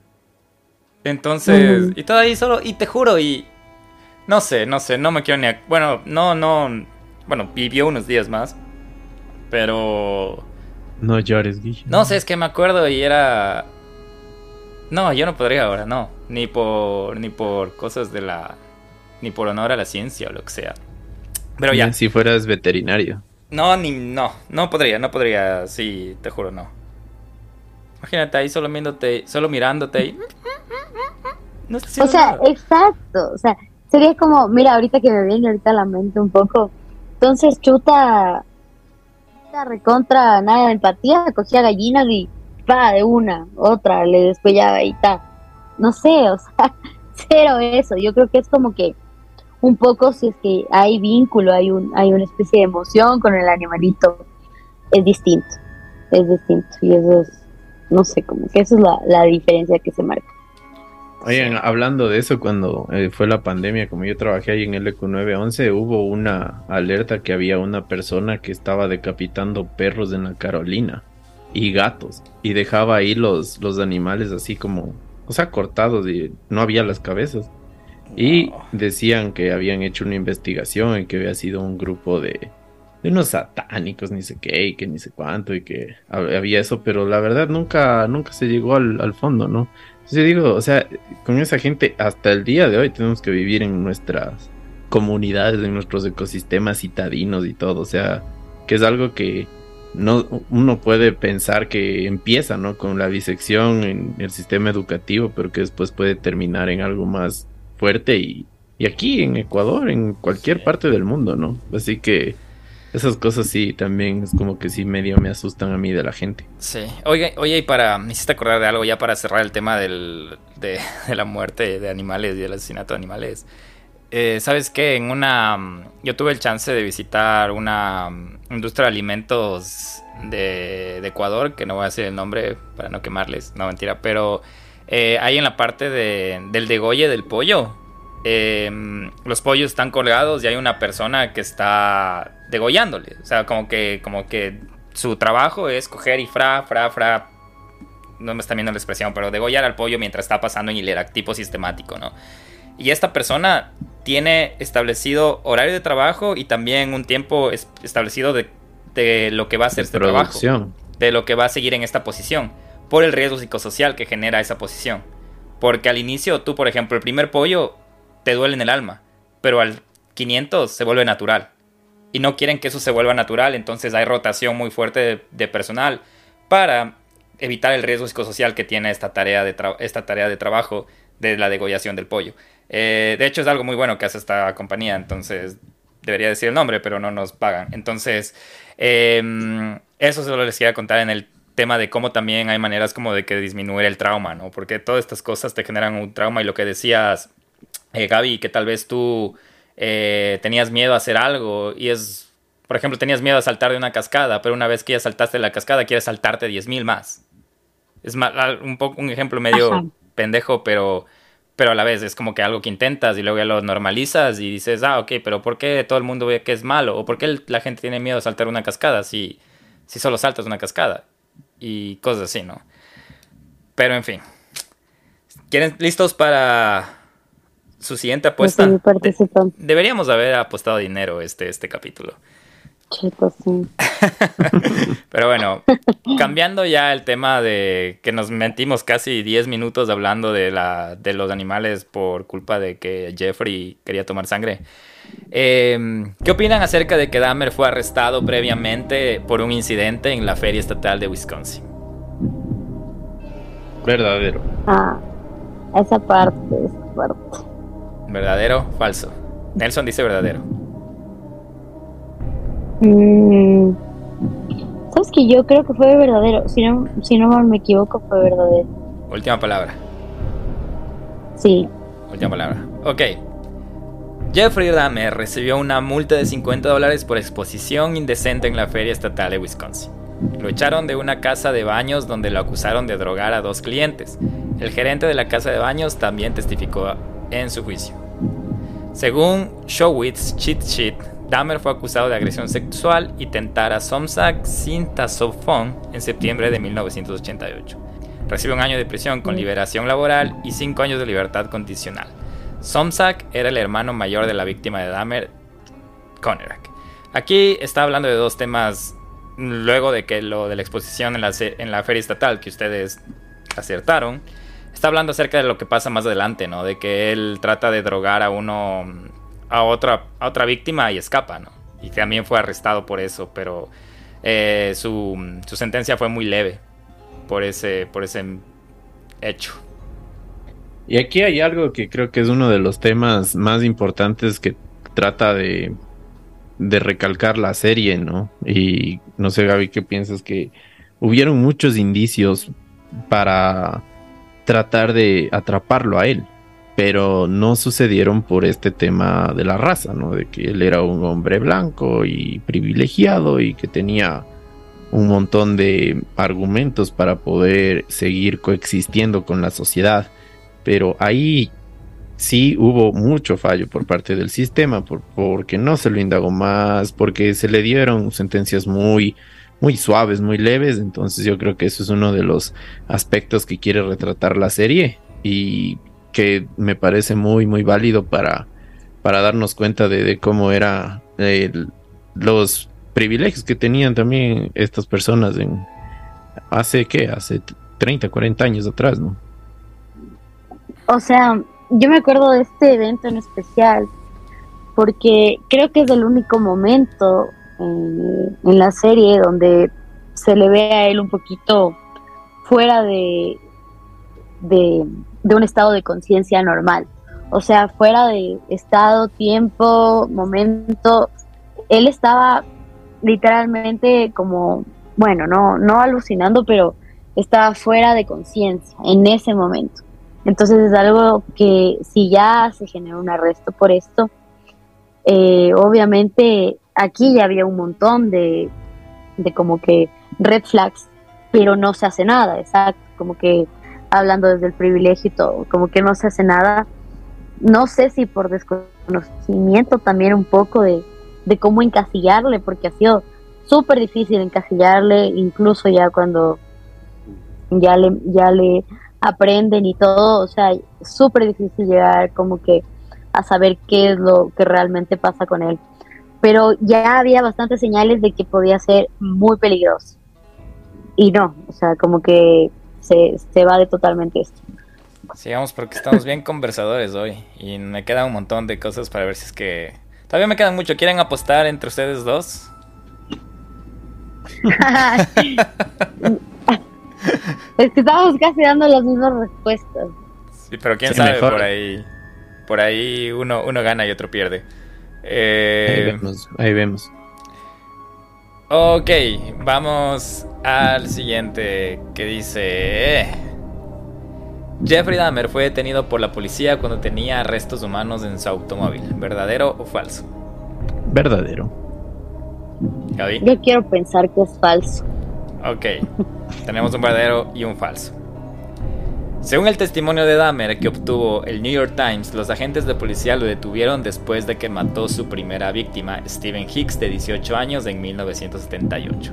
Entonces, y todo ahí solo, y te juro, y no sé, no sé, no me quiero ni... Bueno, no, no, bueno, vivió unos días más, pero... No llores, Guille. No sé, es que me acuerdo y era... No, yo no podría ahora, no. Ni por, ni por cosas de la... Ni por honor a la ciencia o lo que sea. Pero ya. Si fueras veterinario. No, ni... No, no podría, no podría, sí, te juro, no. Imagínate ahí solo mirándote, solo mirándote y... [laughs] No o sea, exacto. O sea, sería como, mira, ahorita que me viene ahorita a la mente un poco. Entonces, chuta, recontra nada de empatía, cogía gallinas y va de una, otra, le despellaba y tal. No sé, o sea, [laughs] cero eso. Yo creo que es como que un poco si es que hay vínculo, hay un, hay una especie de emoción con el animalito, es distinto, es distinto. Y eso es, no sé, como que esa es la, la diferencia que se marca. Oigan, hablando de eso, cuando eh, fue la pandemia, como yo trabajé ahí en el EQ911, hubo una alerta que había una persona que estaba decapitando perros en la Carolina y gatos y dejaba ahí los, los animales así como, o sea, cortados y no había las cabezas. Y decían que habían hecho una investigación y que había sido un grupo de, de unos satánicos, ni sé qué, y que ni sé cuánto, y que había eso, pero la verdad nunca, nunca se llegó al, al fondo, ¿no? Yo digo, o sea, con esa gente hasta el día de hoy tenemos que vivir en nuestras comunidades, en nuestros ecosistemas citadinos y todo, o sea, que es algo que no uno puede pensar que empieza, ¿no? Con la disección en el sistema educativo, pero que después puede terminar en algo más fuerte y, y aquí en Ecuador, en cualquier parte del mundo, ¿no? Así que esas cosas sí, también es como que sí medio me asustan a mí de la gente. Sí. Oye, oye y para, me hiciste acordar de algo ya para cerrar el tema del, de, [laughs] la muerte de animales y el asesinato de animales. Eh, ¿Sabes qué? En una... Yo tuve el chance de visitar una industria de alimentos de, Ecuador, que no voy a decir el nombre para no quemarles, no mentira, pero eh, ahí en la parte de, del degolle del pollo, Em, los pollos están colgados y hay una persona que está degollándole. O sea, como que, como que su trabajo es coger y fra, fra, fra. No me está viendo la expresión, pero degollar al pollo mientras está pasando en hilera, tipo sistemático, ¿no? Y esta persona tiene establecido horario de trabajo y también un tiempo establecido de, de lo que va a ser este trabajo. De lo que va a seguir en esta posición. Por el riesgo psicosocial que genera esa posición. Porque al inicio, tú, por ejemplo, el primer pollo te duele en el alma, pero al 500 se vuelve natural. Y no quieren que eso se vuelva natural, entonces hay rotación muy fuerte de, personal para evitar el riesgo psicosocial que tiene esta tarea de, esta tarea de trabajo de la degollación del pollo. Eh, de hecho, es algo muy bueno que hace esta compañía, entonces debería decir el nombre, pero no nos pagan. Entonces, em, eso se lo les quería contar en el tema de cómo también hay maneras como de que disminuir el trauma, ¿no? Porque todas estas cosas te generan un trauma y lo que decías eh, Gaby, que tal vez tú eh, tenías miedo a hacer algo y es, por ejemplo, tenías miedo a saltar de una cascada, pero una vez que ya saltaste de la cascada quieres saltarte 10.000 más. Es un, poco, un ejemplo medio pendejo, pero, pero a la vez es como que algo que intentas y luego ya lo normalizas y dices, ah, ok, pero ¿por qué todo el mundo ve que es malo? ¿O por qué la gente tiene miedo a saltar una cascada si, si solo saltas una cascada? Y cosas así, ¿no? Pero en fin. ¿Quieren listos para su siguiente apuesta. deberíamos haber apostado dinero este, este capítulo. Cheto, sí. [laughs] Pero bueno, cambiando ya el tema de que nos mentimos casi 10 minutos hablando de, la, de los animales por culpa de que Jeffrey quería tomar sangre. Em, ¿Qué opinan acerca de que Dahmer fue arrestado previamente por un incidente en la Feria Estatal de Wisconsin? Verdadero. Ah, esa parte, esa parte. ¿Verdadero? Falso. Nelson dice verdadero. Mm, Sabes que yo creo que fue verdadero. Si no, si no me equivoco, fue verdadero. Última palabra. Sí. Última palabra. Ok. Jeffrey Dahmer recibió una multa de 50 dólares por exposición indecente en la feria estatal de Wisconsin. Lo echaron de una casa de baños donde lo acusaron de drogar a dos clientes. El gerente de la casa de baños también testificó en su juicio. Según Showitz Cheat Sheet, Dahmer fue acusado de agresión sexual y tentar a Somsak Sintasofon en septiembre de 1988. Recibe un año de prisión con liberación laboral y cinco años de libertad condicional. Somsak era el hermano mayor de la víctima de Dahmer, Konerak. Aquí está hablando de dos temas luego de que lo de la exposición en la feria estatal que ustedes acertaron. Está hablando acerca de lo que pasa más adelante, ¿no? De que él trata de drogar a uno a otra, a otra víctima y escapa, ¿no? Y también fue arrestado por eso, pero eh, su, su, sentencia fue muy leve por ese, por ese hecho. Y aquí hay algo que creo que es uno de los temas más importantes que trata de, de recalcar la serie, ¿no? Y no sé, Gaby, ¿qué piensas? Que hubieron muchos indicios para tratar de atraparlo a él pero no sucedieron por este tema de la raza, ¿no? De que él era un hombre blanco y privilegiado y que tenía un montón de argumentos para poder seguir coexistiendo con la sociedad. Pero ahí sí hubo mucho fallo por parte del sistema, porque no se lo indagó más, porque se le dieron sentencias muy, muy suaves, muy leves. Entonces yo creo que eso es uno de los aspectos que quiere retratar la serie. Y que me parece muy, muy válido para, para darnos cuenta de, cómo eran los privilegios que tenían también estas personas en hace que hace 30, 40 años atrás, ¿no? O sea, yo me acuerdo de este evento en especial porque creo que es el único momento en, la serie donde se le ve a él un poquito fuera de, de, un estado de conciencia normal. O sea, fuera de estado, tiempo, momento, él estaba literalmente como, bueno, no, no alucinando, pero estaba fuera de conciencia en ese momento. Entonces es algo que si ya se generó un arresto por esto, eh, obviamente aquí ya había un montón de, de como que red flags, pero no se hace nada, exacto, como que hablando desde el privilegio y todo, como que no se hace nada. No sé si por desconocimiento también un poco de, cómo encasillarle, porque ha sido súper difícil encasillarle, incluso ya cuando ya le, ya le aprenden y todo, o sea, súper difícil llegar como que a saber qué es lo que realmente pasa con él. Pero ya había bastantes señales de que podía ser muy peligroso. Y no, o sea, como que se, se de totalmente esto. Sigamos porque estamos bien [laughs] conversadores hoy y me queda un montón de cosas para ver si es que... Todavía me quedan mucho. ¿Quieren apostar entre ustedes dos? [laughs] es que estamos casi dando las mismas respuestas. Sí, pero quién sabe por ahí. Por ahí uno, uno gana y otro pierde. Eh, ahí vemos, ahí vemos. Ok, vamos al siguiente que dice... Jeffrey Dahmer fue detenido por la policía cuando tenía restos humanos en su automóvil. ¿Verdadero o falso? Verdadero. Yo quiero pensar que es falso. Ok, tenemos un verdadero y un falso. Según el testimonio de Dahmer que obtuvo el New York Times, los agentes de policía lo detuvieron después de que mató su primera víctima, Stephen Hicks, de 18 años, en 1978.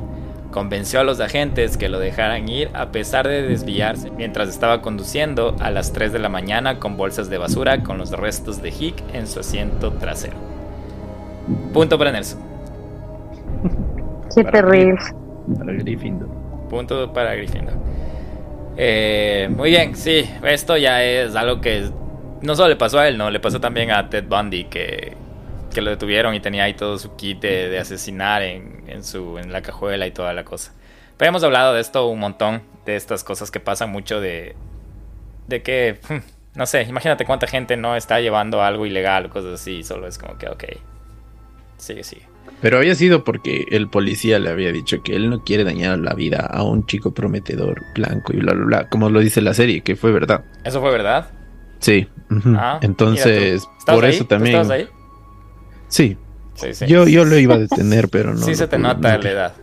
Convenció a los agentes que lo dejaran ir a pesar de desviarse mientras estaba conduciendo a las 3 de la mañana con bolsas de basura con los restos de Hick en su asiento trasero. Punto para Nelson. Qué terrible. Para Gryffindor. Punto para Gryffindor. Eh, muy bien, sí, esto ya es algo que no solo le pasó a él, no, le pasó también a Ted Bundy que, que lo detuvieron y tenía ahí todo su kit de, asesinar en, en, su, en la cajuela y toda la cosa. Pero hemos hablado de esto un montón, de estas cosas que pasan mucho de, de que, [laughs] no sé, imagínate cuánta gente no está llevando algo ilegal cosas así, solo es como que, ok, sigue, sigue. Pero había sido porque el policía le había dicho que él no quiere dañar la vida a un chico prometedor blanco y bla, bla, bla, como lo dice la serie, que fue verdad. ¿Eso fue verdad? Sí. Ah, Entonces, por eso también... ¿Estás ahí? Sí. sí, sí. Yo, yo lo iba a detener, pero no. Sí se te nota la edad.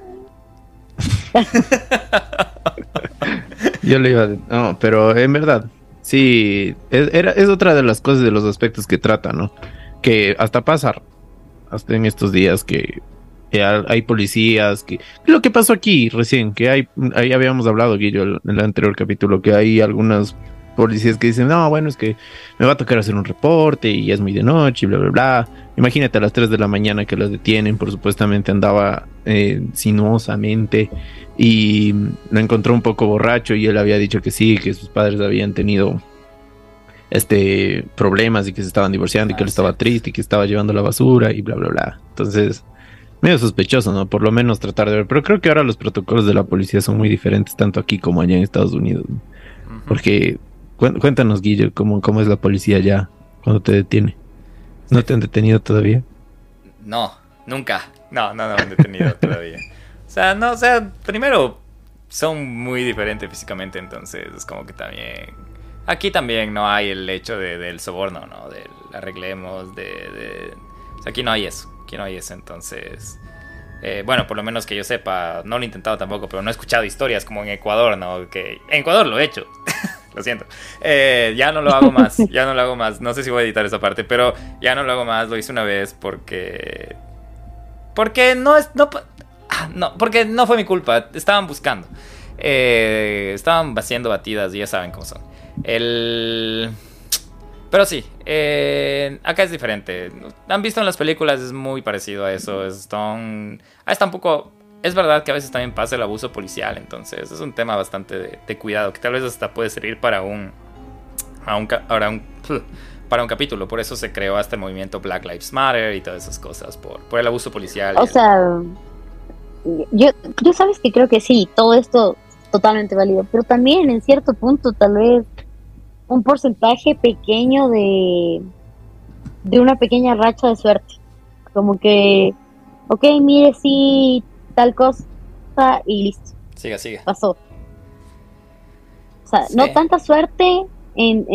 [laughs] yo lo iba a... No, pero en verdad, sí, es, era, es otra de las cosas, de los aspectos que trata, ¿no? Que hasta pasar hasta en estos días que, hay policías, que lo que pasó aquí recién, que hay, ahí habíamos hablado, Guillo, en el anterior capítulo, que hay algunas policías que dicen, no, bueno, es que me va a tocar hacer un reporte y es muy de noche y bla, bla, bla. Imagínate a las 3 de la mañana que lo detienen, por supuestamente andaba eh, sinuosamente y lo encontró un poco borracho y él había dicho que sí, que sus padres habían tenido este problemas y que se estaban divorciando y que él estaba triste y que estaba llevando la basura y bla bla bla. Entonces, medio sospechoso, ¿no? Por lo menos tratar de ver. Pero creo que ahora los protocolos de la policía son muy diferentes, tanto aquí como allá en Estados Unidos. Porque, cuéntanos, Guillo, ¿cómo, cómo es la policía allá cuando te detiene. ¿No te han detenido todavía? No, nunca. No, no, no me han detenido [laughs] todavía. O sea, no, o sea, primero son muy diferentes físicamente, entonces es como que también Aquí también no hay el hecho de, del soborno, ¿no? Del arreglemos, de, aquí no hay eso, aquí no hay eso, entonces... Eh, bueno, por lo menos que yo sepa, no lo he intentado tampoco, pero no he escuchado historias como en Ecuador, ¿no? Que en Ecuador lo he hecho, [laughs] lo siento. Eh, ya no lo hago más, ya no lo hago más. No sé si voy a editar esa parte, pero ya no lo hago más. Lo hice una vez porque, porque no es, no, ah, no, porque no fue mi culpa. Estaban buscando, eh, estaban haciendo batidas y ya saben cómo son. El... Pero sí, eh, acá es diferente. Han visto en las películas, es muy parecido a eso. Están... Ah, está un poco... Es verdad que a veces también pasa el abuso policial, entonces es un tema bastante de, cuidado, que tal vez hasta puede servir para un... ahora un [laughs] para un capítulo. Por eso se creó este movimiento Black Lives Matter y todas esas cosas, por, por el abuso policial. O sea, yo, yo sabes que creo que sí, todo esto totalmente válido, pero también en cierto punto tal vez un porcentaje pequeño de, de una pequeña racha de suerte. Como que, ok, mire, sí, tal cosa y listo. Siga, siga. Pasó. O sea, no tanta suerte, en,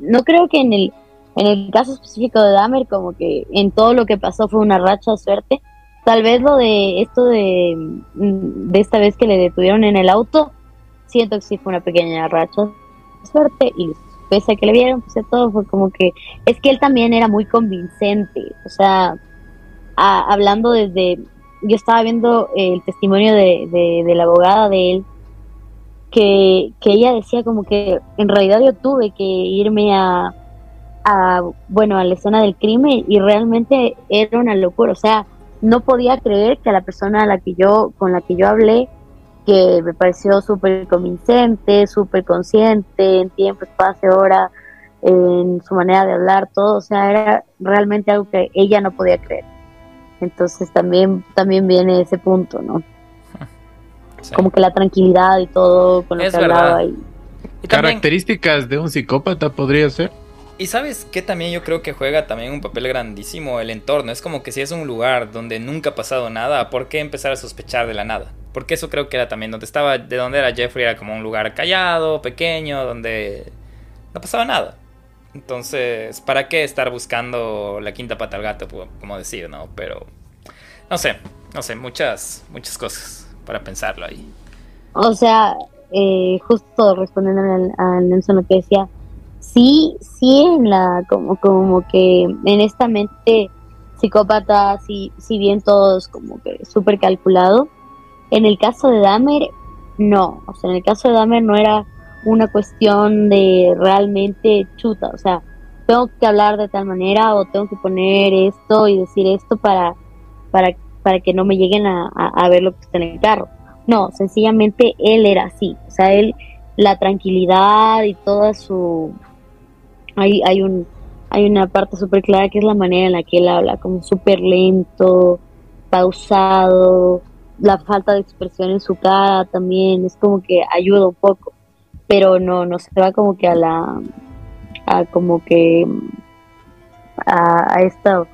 no creo que en el, en el caso específico de Dahmer, como que en todo lo que pasó fue una racha de suerte. Tal vez lo de esto de, de esta vez que le detuvieron en el auto, siento que sí fue una pequeña racha de suerte y listo pese a que le vieron, pues todo fue como que es que él también era muy convincente, o sea, hablando desde, yo estaba viendo el testimonio de, de, la abogada de él, que, que, ella decía como que en realidad yo tuve que irme a, a, bueno, a la escena del crimen y realmente era una locura, o sea, no podía creer que a la persona a la que yo, con la que yo hablé, que me pareció súper convincente, súper consciente en tiempo, espacio, hora, en su manera de hablar, todo, o sea, era realmente algo que ella no podía creer. Entonces también, también viene ese punto, ¿no? Como que la tranquilidad y todo con lo que hablaba. Y... Características de un psicópata podría ser. Y sabes que también yo creo que juega también un papel grandísimo el entorno. Es como que si es un lugar donde nunca ha pasado nada, ¿por qué empezar a sospechar de la nada? Porque eso creo que era también donde estaba, de donde era Jeffrey, era como un lugar callado, pequeño, donde no pasaba nada. Entonces, ¿para qué estar buscando la quinta pata al gato, como decir, no? Pero, no sé, no sé, muchas, muchas cosas para pensarlo ahí. O sea, eh, justo respondiendo a Nelson lo que decía, sí, sí en la, como, como que en esta mente psicópata, si, si bien todos como que súper calculado, en el caso de Dahmer, no. O sea, en el caso de Dahmer no era una cuestión de realmente chuta. O sea, tengo que hablar de tal manera o tengo que poner esto y decir esto para, para para que no me lleguen a, a, ver lo que está en el carro. No, sencillamente él era así. O sea, él, la tranquilidad y toda su... Hay, hay, un, hay una parte súper clara que es la manera en la que él habla, como súper lento, pausado, la falta de expresión en su cara también, es como que ayuda un poco, pero no, no se va como que a la, a como que a, a esto,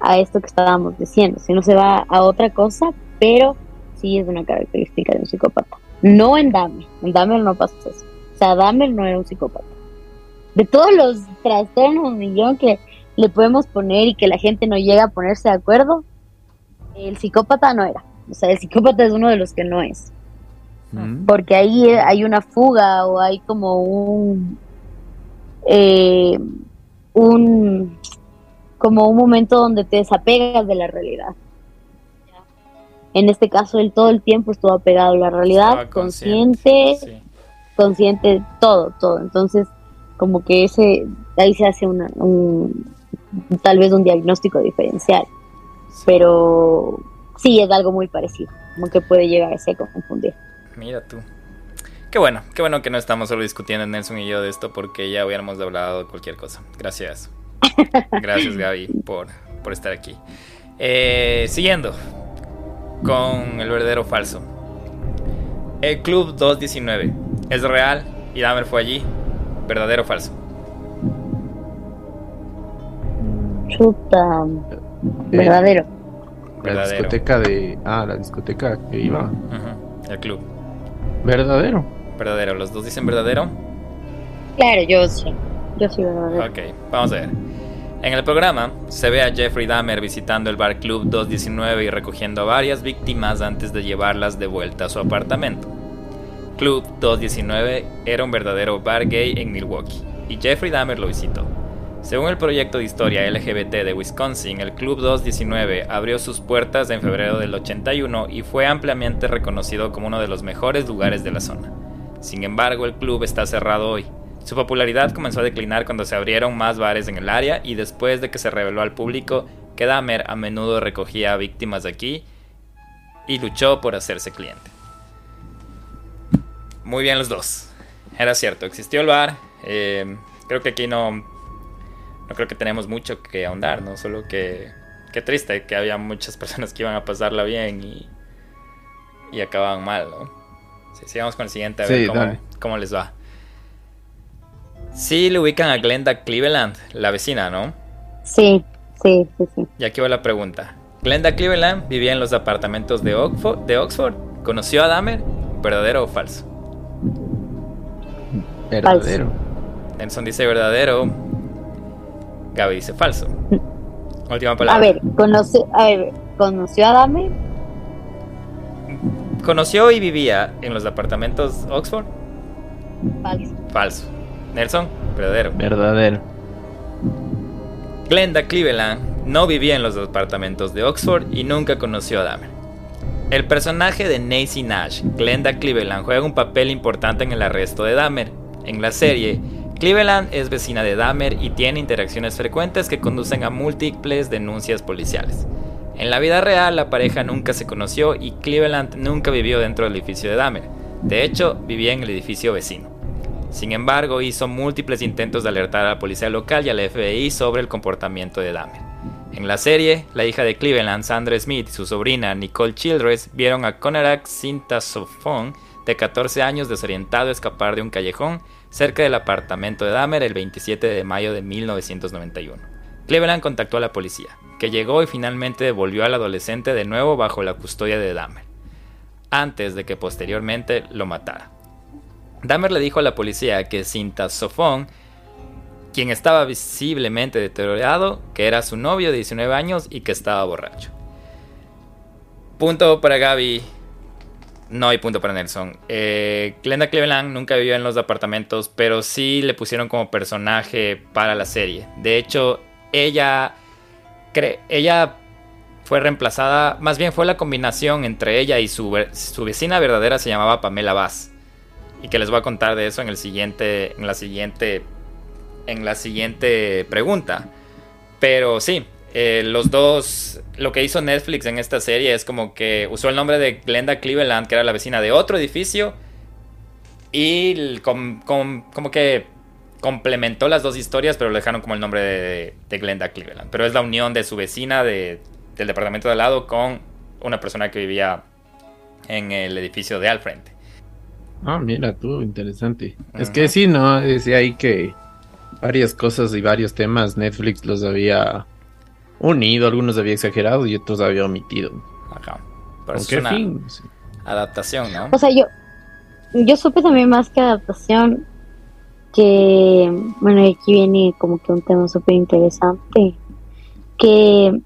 a esto que estábamos diciendo, sino se va a otra cosa, pero sí es una característica de un psicópata. No en Dahmer, en Dahmer no pasa eso. O sea, Dahmer no era un psicópata. De todos los trastornos millón que le podemos poner y que la gente no llega a ponerse de acuerdo, el psicópata no era. O sea, el psicópata es uno de los que no es. Mm. Porque ahí hay una fuga o hay como un, eh, un como un momento donde te desapegas de la realidad. En este caso, él todo el tiempo estuvo apegado a la realidad, consciente, consciente, todo, todo. Entonces, como que ese, ahí se hace una, un, tal vez un diagnóstico diferencial. Pero sí es algo muy parecido, como que puede llegar a ser confundir. Mira tú. Qué bueno, qué bueno que no estamos solo discutiendo Nelson y yo de esto porque ya hubiéramos hablado de cualquier cosa. Gracias. [laughs] Gracias Gaby por, por estar aquí. Eh, siguiendo con el verdadero falso. El Club 219 es real y Dahmer fue allí. ¿Verdadero o falso? Chuta. Verdadero. La discoteca de. Ah, la discoteca que iba. El club. ¿Verdadero? Verdadero. ¿Los dos dicen verdadero? Claro, yo sí. Yo sí verdadero. Ok, vamos a ver. En el programa se ve a Jeffrey Dahmer visitando el bar Club 219 y recogiendo a varias víctimas antes de llevarlas de vuelta a su apartamento. Club 219 era un verdadero bar gay en Milwaukee y Jeffrey Dahmer lo visitó. Según el proyecto de historia LGBT de Wisconsin, el Club 219 abrió sus puertas en febrero del 81 y fue ampliamente reconocido como uno de los mejores lugares de la zona. Sin embargo, el club está cerrado hoy. Su popularidad comenzó a declinar cuando se abrieron más bares en el área y después de que se reveló al público que Dahmer a menudo recogía víctimas de aquí y luchó por hacerse cliente. Muy bien los dos. Era cierto, existió el bar. Eh, creo que aquí no, no creo que tenemos mucho que ahondar, ¿no? Solo que qué triste que había muchas [laughs] personas que iban a pasarla bien y, y acababan mal, ¿no? Sí, sigamos con el siguiente a ver cómo, les va. Sí le ubican a Glenda Cleveland, la vecina, ¿no? Sí, sí, sí, sí. Y aquí va la pregunta. Glenda Cleveland vivía en los apartamentos de Oxford, de Oxford. ¿Conoció a Dahmer? ¿Verdadero o falso? Verdadero. Nelson dice verdadero. Gaby dice falso. [laughs] Última palabra. A ver, conoció, a ver, ¿conoció a Dame? ¿Conoció y vivía en los departamentos Oxford? Falso. Falso. Nelson, verdadero. Verdadero. Glenda Cleveland no vivía en los departamentos de Oxford y nunca conoció a Dahmer. El personaje de Nancy Nash, Glenda Cleveland, juega un papel importante en el arresto de Dahmer. En la serie, Cleveland es vecina de Dahmer y tiene interacciones frecuentes que conducen a múltiples denuncias policiales. En la vida real, la pareja nunca se conoció y Cleveland nunca vivió dentro del edificio de Dahmer. De hecho, vivía en el edificio vecino. Sin embargo, hizo múltiples intentos de alertar a la policía local y al FBI sobre el comportamiento de Dahmer. En la serie, la hija de Cleveland, Sandra Smith, y su sobrina Nicole Childress vieron a Conarak Sintasofon, de 14 años, desorientado escapar de un callejón cerca del apartamento de Dahmer el 27 de mayo de 1991. Cleveland contactó a la policía, que llegó y finalmente devolvió al adolescente de nuevo bajo la custodia de Dahmer, antes de que posteriormente lo matara. Dahmer le dijo a la policía que Cinta Sofón, quien estaba visiblemente deteriorado, que era su novio de 19 años y que estaba borracho. Punto para Gaby no hay punto para Nelson. Eh, Glenda Cleveland nunca vivió en los apartamentos, pero sí le pusieron como personaje para la serie. De hecho, ella, ella fue reemplazada, más bien fue la combinación entre ella y su, su, vecina verdadera se llamaba Pamela Bass. Y que les voy a contar de eso en el siguiente, en la siguiente, en la siguiente pregunta. Pero sí, eh, los dos, lo que hizo Netflix en esta serie es como que usó el nombre de Glenda Cleveland, que era la vecina de otro edificio, y como que complementó las dos historias, pero le dejaron como el nombre de, Glenda Cleveland. Pero es la unión de su vecina del departamento de al lado con una persona que vivía en el edificio de al frente. Ah, mira tú, interesante. Es que sí, ¿no? Decía ahí que varias cosas y varios temas Netflix los había unido, algunos había exagerado y otros había omitido. Ajá. Pero es una adaptación, ¿no? O sea, yo, yo supe también más que adaptación que, bueno, aquí viene como que un tema súper interesante, que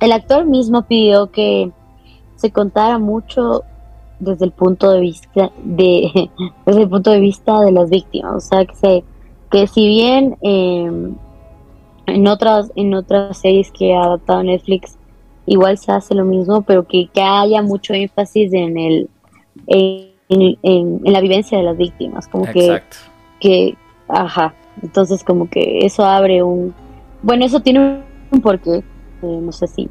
el actor mismo pidió que se contara mucho desde el punto de vista de [laughs] desde el punto de vista de las víctimas o sea que se que si bien em, en otras en otras series que ha adaptado Netflix igual se hace lo mismo pero que, que haya mucho énfasis en el en, en, la vivencia de las víctimas como que que ajá entonces como que eso abre un bueno eso tiene un porqué eh, no sé si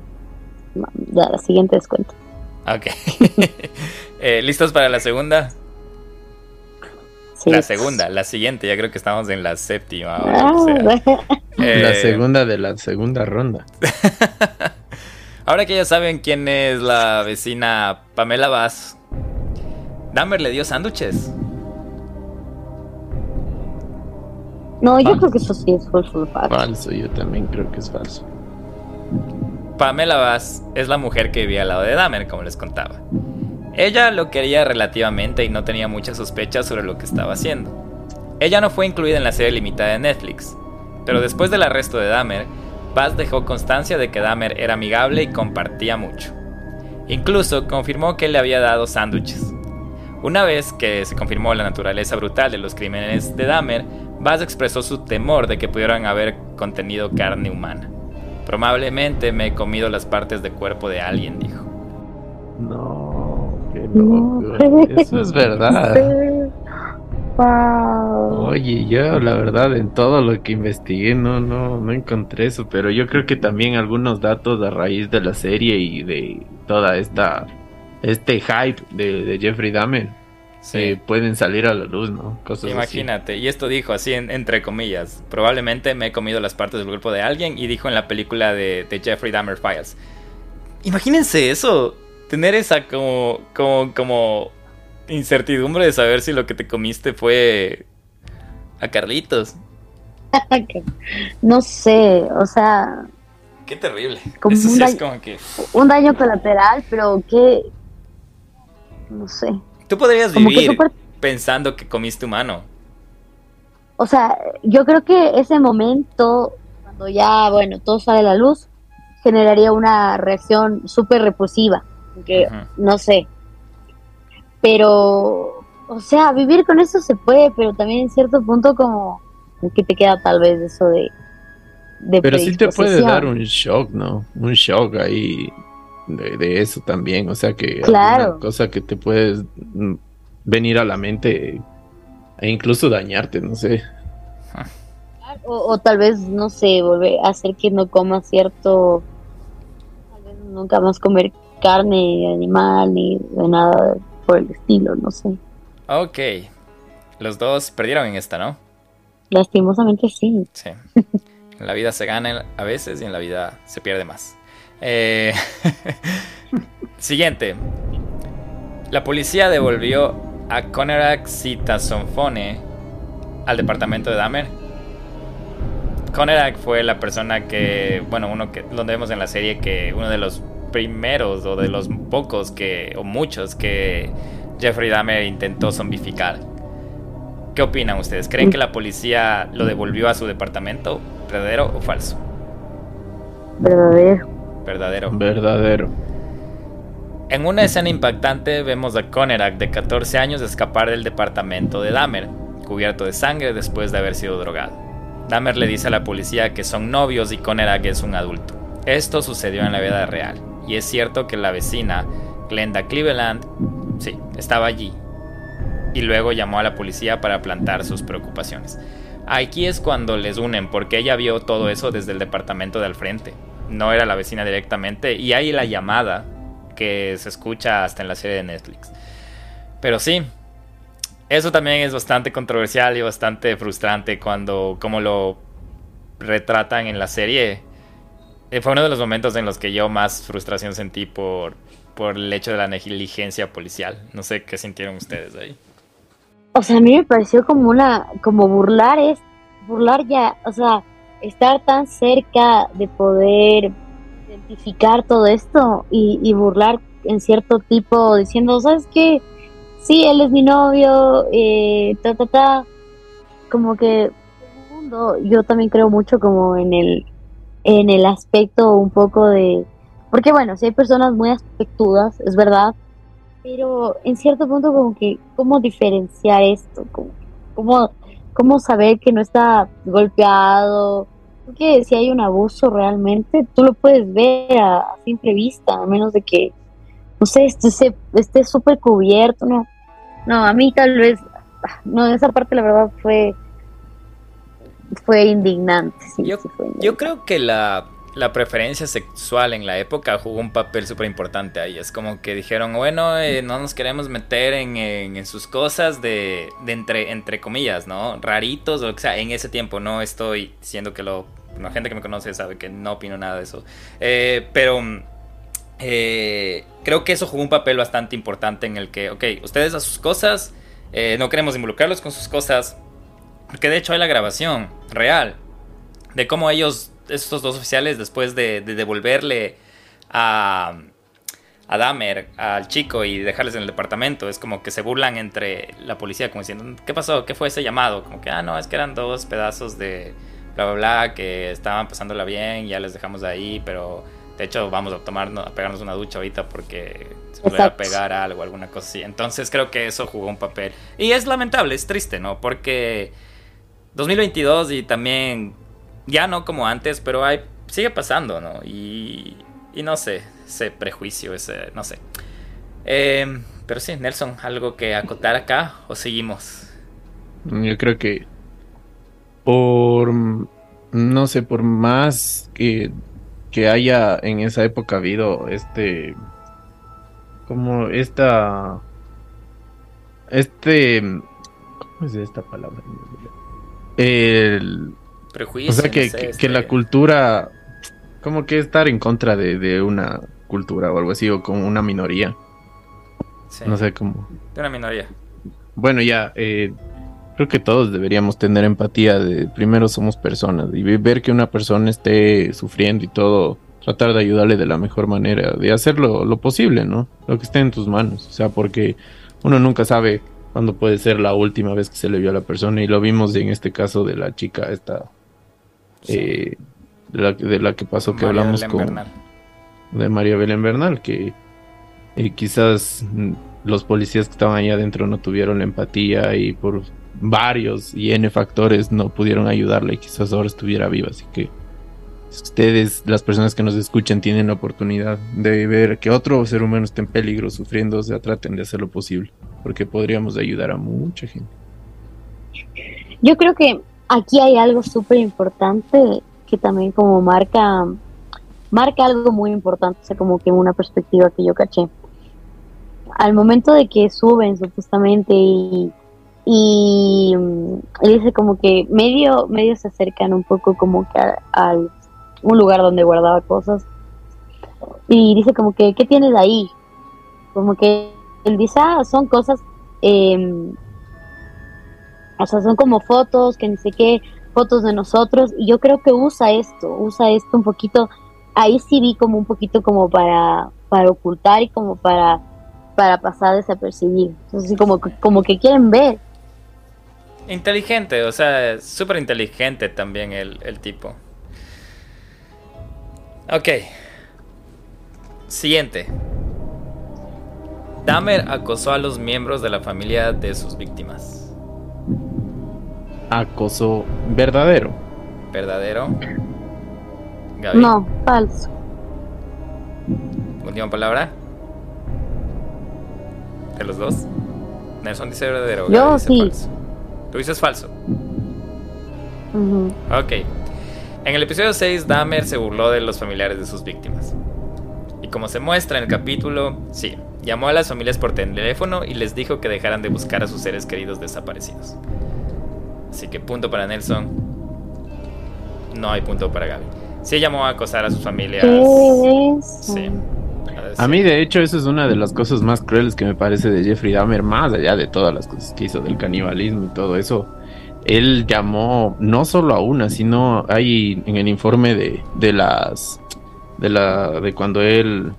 ya la siguiente descuento Ok. [laughs] Eh, ¿Listos para la segunda? La segunda, la siguiente, ya creo que estamos en la séptima. Ah, eh, la segunda de la segunda ronda. [laughs] ahora que ya saben quién es la vecina Pamela Vaz, Dahmer le dio sándwiches. No, yo creo que eso sí es falso. Falso, yo también creo que es falso. Pamela Bass es la mujer que vivía al lado de Dahmer, como les contaba. Ella lo quería relativamente y no tenía muchas sospechas sobre lo que estaba haciendo. Ella no fue incluida en la serie limitada de Netflix, pero después del arresto de Dahmer, Bass dejó constancia de que Dahmer era amigable y compartía mucho. Incluso confirmó que le había dado sándwiches. Una vez que se confirmó la naturaleza brutal de los crímenes de Dahmer, Bass expresó su temor de que pudieran haber contenido carne humana. Probablemente me he comido las partes de cuerpo de alguien, dijo. No, [laughs] Eso es verdad. Oye, yo la verdad en todo lo que investigué no, no, no encontré eso, pero yo creo que también algunos datos a raíz de la serie y de toda esta este hype de Jeffrey Dahmer sí. pueden salir a la luz, ¿no? Cosas Imagínate, y esto dijo así entre comillas, probablemente me he comido las partes del cuerpo de alguien y dijo en la película de, Jeffrey Dahmer Files. Imagínense eso, tener esa como, como, como incertidumbre de saber si lo que te comiste fue a Carlitos. [laughs] no sé, o sea... Qué terrible. Como un, daño, como que... un daño colateral, pero qué... No sé. Tú podrías vivir pensando que comiste humano. O sea, yo creo que ese momento, cuando ya, bueno, todo sale a la luz, generaría una reacción súper repulsiva. Que, no sé. Pero, o sea, vivir con eso se puede, pero también en cierto punto como que te queda tal vez eso de... de pero sí te puede dar un shock, ¿no? Un shock ahí de, eso también, o sea que claro. cosa que te puedes venir a la mente e incluso dañarte, no sé. O, tal vez, no sé, volver a hacer que no coma cierto, tal vez nunca más comer carne animal ni de nada por el estilo, no sé. Ok, los dos perdieron en esta, ¿no? Lastimosamente sí. Sí. En la vida se gana a veces y en la vida se pierde más. Eh, [laughs] siguiente. La policía devolvió a Conerak Citasonfone al departamento de Dahmer. Conerak fue la persona que, bueno, uno que lo vemos en la serie que uno de los primeros o de los pocos que o muchos que Jeffrey Dahmer intentó zombificar. ¿Qué opinan ustedes? ¿Creen que la policía lo devolvió a su departamento? ¿Verdadero o falso? Verdadero. Verdadero. Verdadero. En una escena impactante vemos a Conerak de 14 años escapar del departamento de Dahmer, cubierto de sangre después de haber sido drogado. Dahmer le dice a la policía que son novios y Conerak es un adulto. Esto sucedió en la vida real, y es cierto que la vecina, Glenda Cleveland, sí, estaba allí, y luego llamó a la policía para plantar sus preocupaciones. Aquí es cuando les unen, porque ella vio todo eso desde el departamento de al frente. no era la vecina directamente. Y hay la llamada que se escucha hasta en la serie de Netflix. Pero sí, eso también es bastante controversial y bastante frustrante cuando, como lo retratan en la serie. Eh, fue uno de los momentos en los que yo más frustración sentí por, por el hecho de la negligencia policial. No sé qué sintieron ustedes ahí. O sea, a mí me pareció como una, como burlar es, burlar ya, o sea, estar tan cerca de poder identificar todo esto y, burlar en cierto tipo diciendo, ¿sabes qué? Sí, él es mi novio, eh, ta, ta, ta. Como que yo también creo mucho como en el, en el aspecto un poco de, porque bueno, si hay personas muy aspectudas, es verdad, pero en cierto punto como que, ¿cómo diferenciar esto? ¿Cómo, cómo saber que no está golpeado? Porque si hay un abuso realmente, tú lo puedes ver a, simple vista, a menos de que, no sé, esté súper cubierto, ¿no? No, a mí tal vez, no, esa parte la verdad fue, fue indignante. yo, yo creo que la, la, preferencia sexual en la época jugó un papel súper importante ahí. Es como que dijeron, bueno, eh, no nos queremos meter en, en, sus cosas de, de, entre, entre comillas, ¿no? Raritos o lo que sea. En ese tiempo no estoy diciendo que lo... La gente que me conoce sabe que no opino nada de eso. Eh, pero eh, creo que eso jugó un papel bastante importante en el que, ok, ustedes a sus cosas, no queremos involucrarlos con sus cosas, porque de hecho hay la grabación real de cómo ellos, estos dos oficiales, después de, devolverle a, a Dahmer, al chico, y dejarles en el departamento, es como que se burlan entre la policía, como diciendo, ¿qué pasó? ¿Qué fue ese llamado? Como que, ah, no, es que eran dos pedazos de bla, bla, bla, que estaban pasándola bien, ya les dejamos de ahí, pero de hecho, vamos a tomarnos, a pegarnos una ducha ahorita porque se puede pegar algo, alguna cosa así. Entonces creo que eso jugó un papel. Y es lamentable, es triste, ¿no? Porque 2022 y también, ya no como antes, pero hay, sigue pasando, ¿no? Y, y no sé, ese prejuicio, ese, no sé. Em, pero sí, Nelson, ¿algo que acotar acá o seguimos? Yo creo que por, no sé, por más que que haya en esa época habido este como esta este ¿cómo es esta palabra? El prejuicio. O sea que, que, la cultura como que estar en contra de, una cultura o algo así o con una minoría. No sé cómo. De una minoría. Bueno, ya, eh, creo que todos deberíamos tener empatía de primero somos personas y ver que una persona esté sufriendo y todo, tratar de ayudarle de la mejor manera, de hacerlo lo posible, ¿no? Lo que esté en tus manos, o sea, porque uno nunca sabe cuándo puede ser la última vez que se le vio a la persona. Y lo vimos en este caso de la chica esta eh, de, la, que pasó que hablamos con de María Belén Bernal que eh, quizás los policías que estaban ahí adentro no tuvieron la empatía y por varios y N factores no pudieron ayudarle y quizás ahora estuviera viva. Así que ustedes, las personas que nos escuchan, tienen la oportunidad de ver que otro ser humano está en peligro, sufriendo, o sea, traten de hacer lo posible, porque podríamos ayudar a mucha gente. Yo creo que aquí hay algo súper importante que también como marca, marca algo muy importante, o sea, como que una perspectiva que yo caché. Al momento de que suben supuestamente y y, dice como que medio medio se acercan un poco como que a, un lugar donde guardaba cosas. Y dice como que qué tienes ahí como que él dice ah son cosas eh, o sea son como fotos que ni sé qué fotos de nosotros y yo creo que usa esto usa esto un poquito. Ahí sí vi como un poquito como para para ocultar y como para para pasar desapercibido. Entonces como como que quieren ver. Inteligente, o sea, súper inteligente también el, el tipo. Ok. Siguiente. Dahmer acosó a los miembros de la familia de sus víctimas. Acoso verdadero. ¿Verdadero? No, falso. Última palabra. De los dos. Nelson dice verdadero. Yo sí. Tú dices falso. Ok. En el episodio 6, Dahmer se burló de los familiares de sus víctimas. Y como se muestra en el capítulo, sí, llamó a las familias por teléfono y les dijo que dejaran de buscar a sus seres queridos desaparecidos. Así que punto para Nelson. No hay punto para Gaby. Sí llamó a acosar a sus familias. Sí. A mí, de hecho, eso es una de las cosas más crueles que me parece de Jeffrey Dahmer, más allá de todas las cosas que hizo del canibalismo y todo eso. Él llamó no solo a una, sino hay en el informe de, de las. de la. de cuando él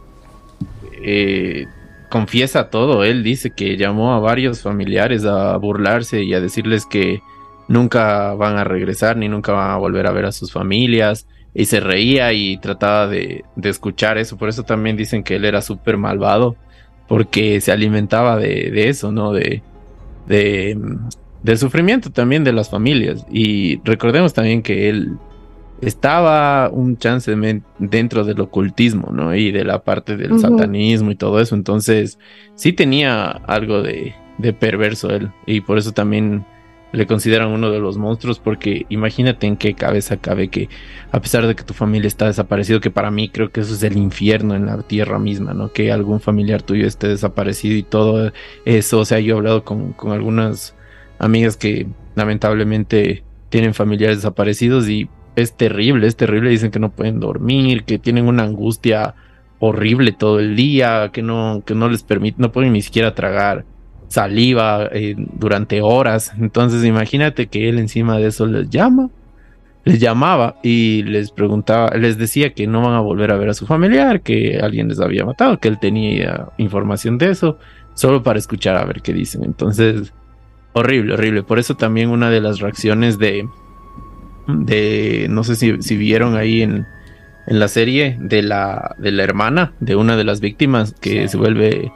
eh, confiesa todo. Él dice que llamó a varios familiares a burlarse y a decirles que nunca van a regresar ni nunca van a volver a ver a sus familias y se reía y trataba de, escuchar eso. Por eso también dicen que él era súper malvado, porque se alimentaba de, eso, ¿no? De, de, del sufrimiento también de las familias. Y recordemos también que él estaba un chance dentro del ocultismo, ¿no? Y de la parte del satanismo y todo eso. Entonces, sí tenía algo de, de perverso él. Y por eso también le consideran uno de los monstruos porque imagínate en qué cabeza cabe que a pesar de que tu familia está desaparecido, que para mí creo que eso es el infierno en la tierra misma, ¿no? Que algún familiar tuyo esté desaparecido y todo eso, o sea, yo he hablado con, con algunas amigas que lamentablemente tienen familiares desaparecidos y es terrible, es terrible, dicen que no pueden dormir, que tienen una angustia horrible todo el día, que no, que no les permite, no pueden ni siquiera tragar saliva eh, durante horas. Entonces imagínate que él encima de eso les llama, les llamaba y les preguntaba, les decía que no van a volver a ver a su familiar, que alguien les había matado, que él tenía información de eso, solo para escuchar a ver qué dicen. Entonces, horrible, horrible. Por eso también una de las reacciones de, de no sé si, si vieron ahí en, en la serie de la, de la hermana de una de las víctimas que se vuelve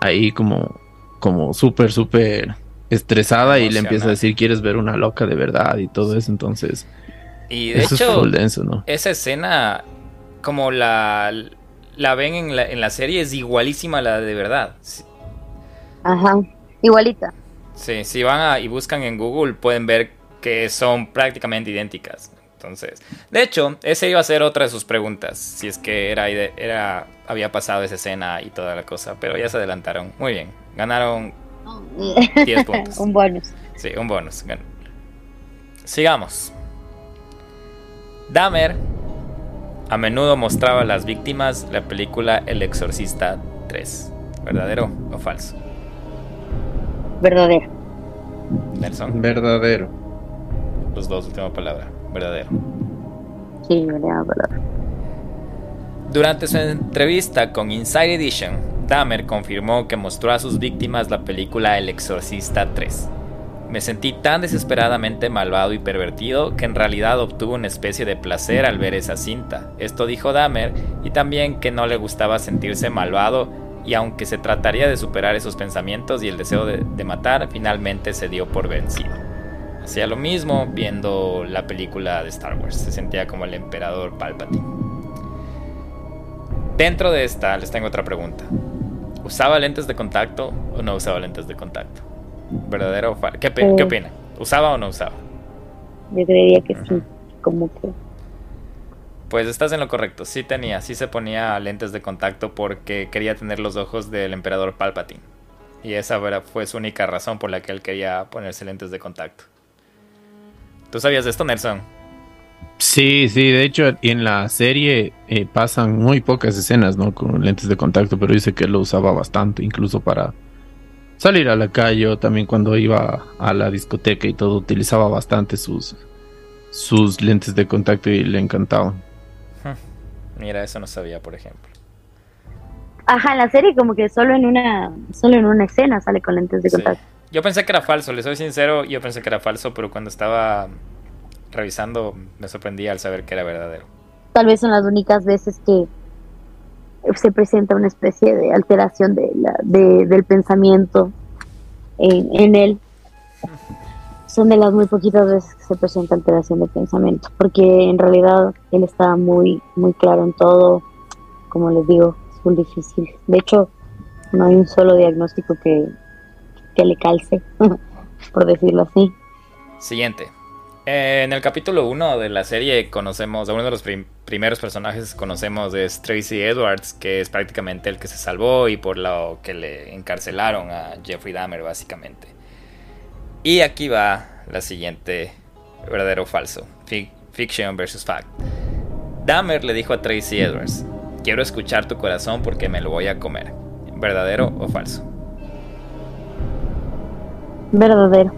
ahí como como súper, súper estresada y le empieza a decir, ¿quieres ver una loca de verdad? Y todo eso, entonces... Y de hecho, esa escena, como la, la ven en la, en la serie, es igualísima a la de verdad. Ajá, igualita. Sí, si van y buscan en Google pueden ver que son prácticamente idénticas. Entonces, de hecho, esa iba a ser otra de sus preguntas, si es que era, era había pasado esa escena y toda la cosa, pero ya se adelantaron. Muy bien. Ganaron [laughs] 10 puntos. un bonus. Sí, un bonus. Sigamos. Dahmer a menudo mostraba a las víctimas la película El Exorcista 3. ¿Verdadero o falso? Verdadero. Nelson. Verdadero. Los dos, última palabra. Verdadero. Sí, verdadero. Durante su entrevista con Inside Edition, Dahmer confirmó que mostró a sus víctimas la película El Exorcista 3. Me sentí tan desesperadamente malvado y pervertido que en realidad obtuvo una especie de placer al ver esa cinta. Esto dijo Dahmer y también que no le gustaba sentirse malvado y aunque se trataría de superar esos pensamientos y el deseo de, de matar, finalmente se dio por vencido. Hacía lo mismo viendo la película de Star Wars, se sentía como el emperador Palpatine. Dentro de esta les tengo otra pregunta. ¿Usaba lentes de contacto o no usaba lentes de contacto? ¿Verdadero o falso? ¿Qué, ¿Qué, eh. opina? ¿Usaba o no usaba? Yo creería que sí, como que... Pues estás en lo correcto, sí tenía, sí se ponía lentes de contacto porque quería tener los ojos del emperador Palpatine. Y esa fue su única razón por la que él quería ponerse lentes de contacto. ¿Tú sabías de esto, Nelson? Sí, sí, de hecho en la serie eh, pasan muy pocas escenas, ¿no? Con lentes de contacto, pero dice que lo usaba bastante, incluso para salir a la calle o también cuando iba a la discoteca y todo, utilizaba bastante sus, sus lentes de contacto y le encantaban. Mira, eso no sabía, por ejemplo. Ajá, en la serie como que solo en una, solo en una escena sale con lentes de contacto. Yo pensé que era falso, le soy sincero, yo pensé que era falso, pero cuando estaba revisando me sorprendí al saber que era verdadero. Tal vez son las únicas veces que se presenta una especie de alteración de la, del pensamiento en, él. Son de las muy poquitas veces que se presenta alteración de pensamiento, porque en realidad él está muy, muy claro en todo. Como les digo, es muy difícil. De hecho, no hay un solo diagnóstico que, que le calce, [laughs] por decirlo así. Siguiente. Eh, en el capítulo 1 de la serie conocemos uno de los primeros personajes que conocemos es Tracy Edwards, que es prácticamente el que se salvó y por lo que le encarcelaron a Jeffrey Dahmer básicamente. Y aquí va la siguiente, verdadero o falso, fiction versus fact. Dahmer le dijo a Tracy Edwards, quiero escuchar tu corazón porque me lo voy a comer. ¿Verdadero o falso? Verdadero.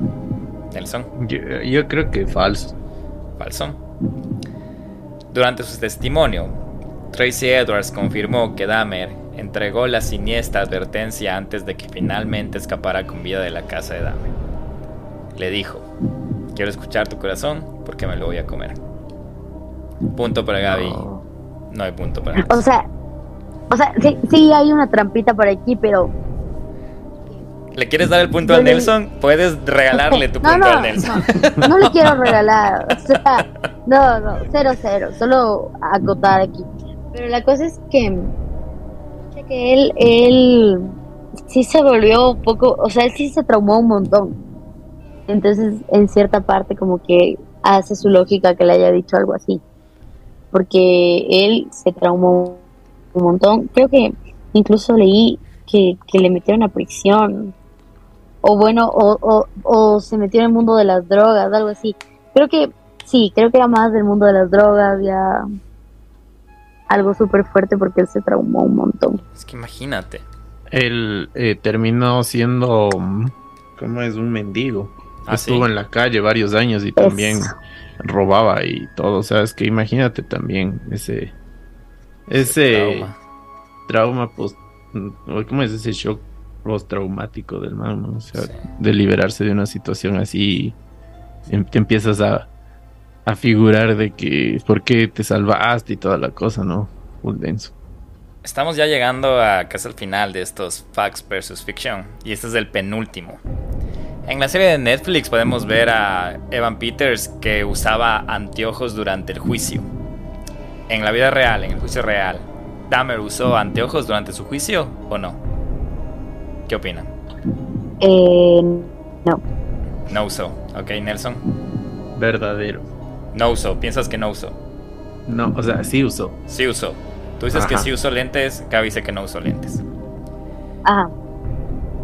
Nelson. Yo, creo que falso. Falso. Durante su testimonio, Tracy Edwards confirmó que Dahmer entregó la siniestra advertencia antes de que finalmente escapara con vida de la casa de Dahmer. Le dijo, quiero escuchar tu corazón porque me lo voy a comer. Punto para Gaby. No, hay punto para O sea, o sea, sí, sí hay una trampita por aquí, pero ¿Le quieres dar el punto a Nelson? Puedes regalarle tu [laughs] punto a Nelson. No, no, le quiero [laughs] regalar. O sea, no, no, cero, cero. Solo acotar aquí. Pero la cosa es que, que él, él sí se volvió un poco, o sea, él sí se traumó un montón. Entonces, en cierta parte, como que hace su lógica que le haya dicho algo así. Porque él se traumó un montón. Creo que incluso leí que, que le metieron a prisión o bueno, o, o, se metió en el mundo de las drogas, algo así. Creo que sí, creo que era más del mundo de las drogas, ya algo súper fuerte porque él se traumó un montón. Es que imagínate. Él eh, terminó siendo, ¿cómo es? Un mendigo. ¿Ah, Estuvo en la calle varios años y también robaba y todo. O sea, es que imagínate también ese, ese, trauma. trauma post, ¿cómo es ese shock post-traumático del man, o sea, de liberarse de una situación así, em, te empiezas a, a figurar de que por qué te salvaste y toda la cosa, ¿no? Full denso. Estamos ya llegando a casi al final de estos Facts versus Fiction, y este es el penúltimo. En la serie de Netflix podemos ver a Evan Peters que usaba anteojos durante el juicio. En la vida real, en el juicio real, ¿Dahmer usó anteojos durante su juicio o no? ¿Qué opinan? Eh, no. No usó. Ok, Nelson. Verdadero. No usó. ¿Piensas que no usó? No, o sea, sí usó. Sí usó. Tú dices que sí usó lentes, Gaby dice que no usó lentes. Ajá.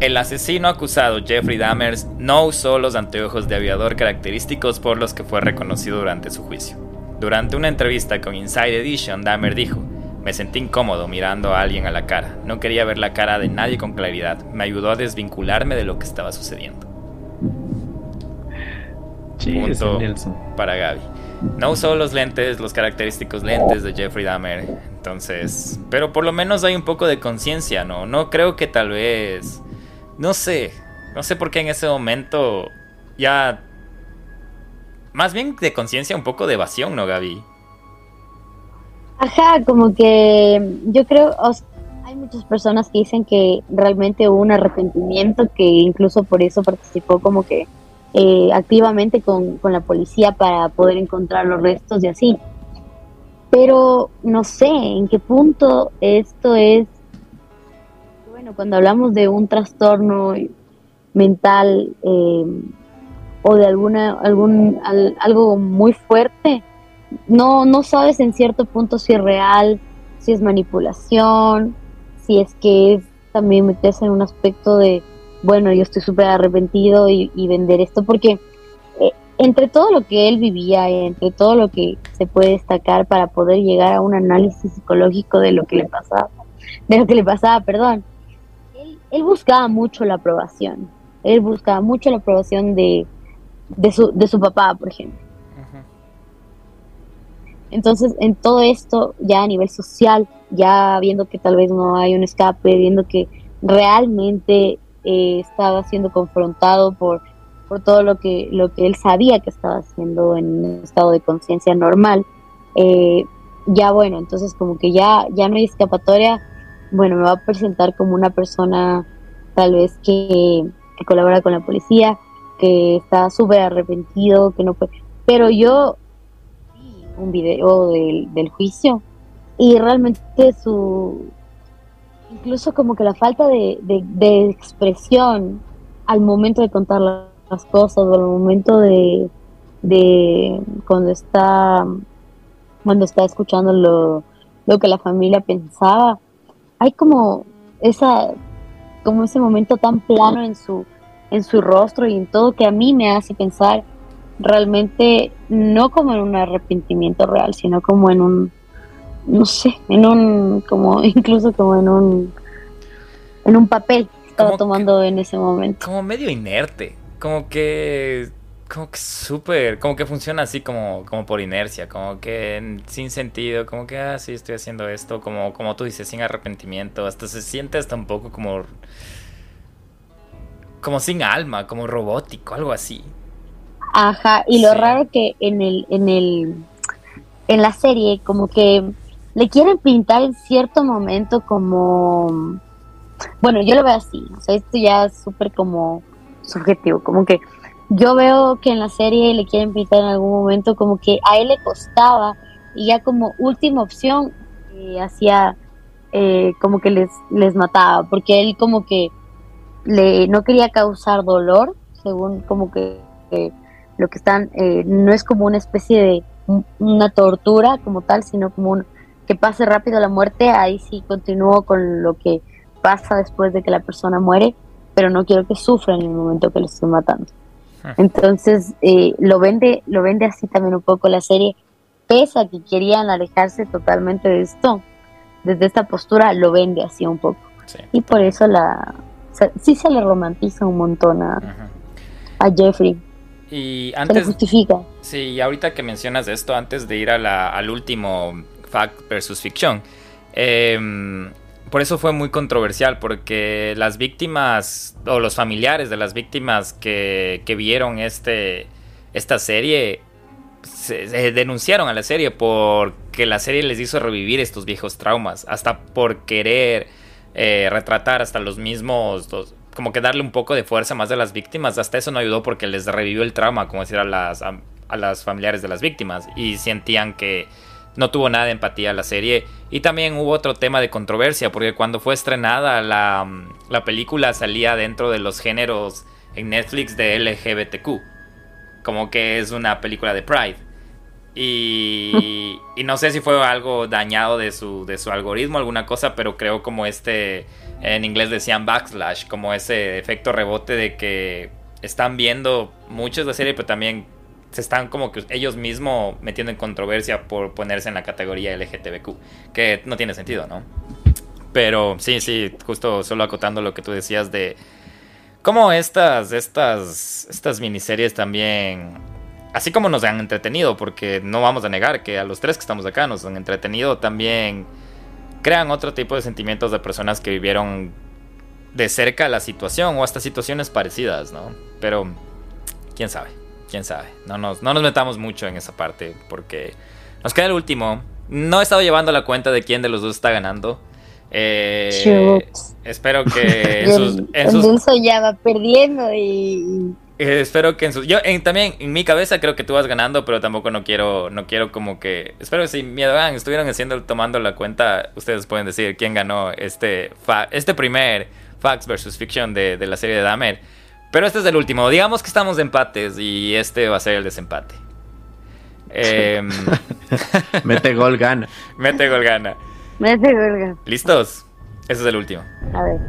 El asesino acusado Jeffrey Dahmer no usó los anteojos de aviador característicos por los que fue reconocido durante su juicio. Durante una entrevista con Inside Edition, Dahmer dijo, me sentí incómodo mirando a alguien a la cara. No quería ver la cara de nadie con claridad. Me ayudó a desvincularme de lo que estaba sucediendo. Punto para Gaby. No usó los lentes, los característicos lentes de Jeffrey Dahmer. Entonces, pero por lo menos hay un poco de conciencia, ¿no? No creo que tal vez... No sé. No sé por qué en ese momento ya... Más bien de conciencia, un poco de evasión, ¿no, Gaby? Ajá, como que yo creo, hay muchas personas que dicen que realmente hubo un arrepentimiento, que incluso por eso participó como que eh, activamente con, con, la policía para poder encontrar los restos y así. Pero no sé en qué punto esto es, bueno, cuando hablamos de un trastorno mental eh, o de alguna, algún, algo muy fuerte, no, no sabes en cierto punto si es real, si es manipulación, si es que es también meterse en un aspecto de, bueno, yo estoy súper arrepentido y, vender esto, porque eh, entre todo lo que él vivía entre todo lo que se puede destacar para poder llegar a un análisis psicológico de lo que le pasaba, de lo que le pasaba, perdón, él, buscaba mucho la aprobación, él buscaba mucho la aprobación de, de, su, de su papá, por ejemplo. Entonces, en todo esto, ya a nivel social, ya viendo que tal vez no hay un escape, viendo que realmente eh, estaba siendo confrontado por, por todo lo que, lo que él sabía que estaba haciendo en un estado de conciencia normal, eh, ya bueno, entonces como que ya, ya no hay escapatoria, bueno, me va a presentar como una persona tal vez que, que colabora con la policía, que está súper arrepentido, que no puede... Pero yo un video del, del juicio y realmente su incluso como que la falta de, de, expresión al momento de contar las cosas o al momento de, de cuando está cuando está escuchando lo, lo que la familia pensaba, hay como esa como ese momento tan plano en su en su rostro y en todo que a mí me hace pensar realmente no como en un arrepentimiento real, sino como en un no sé, en un como incluso como en un en un papel que estaba tomando en ese momento. Como medio inerte, como que como que súper, como que funciona así como, como por inercia, como que sin sentido, como que, ah, sí, estoy haciendo esto, como, como tú dices, sin arrepentimiento, hasta se siente hasta un poco como, como sin alma, como robótico, algo así. Ajá, y lo raro que en el, en el, en la serie, como que le quieren pintar en cierto momento como, bueno, yo lo veo así, o sea, esto ya es súper como subjetivo, como que yo veo que en la serie le quieren pintar en algún momento como que a él le costaba y ya como última opción eh, hacía eh, como que les, les mataba, porque él como que le, no quería causar dolor, según como que lo que están, eh, no es como una especie de una tortura como tal, sino como un, que pase rápido la muerte, ahí sí continúo con lo que pasa después de que la persona muere, pero no quiero que sufra en el momento que le estoy matando. Entonces eh, lo vende lo vende así también un poco la serie, pese a que querían alejarse totalmente de esto, desde esta postura lo vende así un poco. Y por eso la sí se le romantiza un montón a, Jeffrey. Y antes, se le justifica. Sí, ahorita que mencionas esto, antes de ir a la, al último fact versus ficción, eh, por eso fue muy controversial, porque las víctimas o los familiares de las víctimas que, vieron este, esta serie se, denunciaron a la serie porque la serie les hizo revivir estos viejos traumas, hasta por querer eh, retratar hasta los mismos, como que darle un poco de fuerza más a las víctimas, hasta eso no ayudó porque les revivió el trauma, como decir, a las, a las familiares de las víctimas y sentían que no tuvo nada de empatía la serie. Y también hubo otro tema de controversia, porque cuando fue estrenada la, la película salía dentro de los géneros en Netflix de LGBTQ. Como que es una película de Pride. Y, [laughs] y, no sé si fue algo dañado de su, de su algoritmo, alguna cosa, pero creo como este, en inglés decían backslash, como ese efecto rebote de que están viendo muchos de la serie, pero también se están como que ellos mismos metiendo en controversia por ponerse en la categoría LGTBQ, que no tiene sentido, ¿no? Pero sí, sí, justo solo acotando lo que tú decías de cómo estas, estas, estas miniseries también, así como nos han entretenido, porque no vamos a negar que a los tres que estamos acá nos han entretenido, también crean otro tipo de sentimientos de personas que vivieron de cerca la situación o hasta situaciones parecidas, ¿no? Pero, quién sabe quién sabe. No nos, no nos metamos mucho en esa parte porque nos queda el último. No he estado llevando la cuenta de quién de los dos está ganando. Eh, espero que [laughs] en sus, en ya va perdiendo y eh, espero que en sus yo también en mi cabeza creo que tú vas ganando pero tampoco no quiero no quiero como que espero que si miedo estuvieron haciendo tomando la cuenta ustedes pueden decir quién ganó este este primer Facts versus Fiction de, de la serie de Dahmer pero este es el último. Digamos que estamos de empates y este va a ser el desempate. Em, [laughs] Mete gol, gana. Mete gol, gana. Mete gol, gana. ¿Listos? Ese es el último. A ver.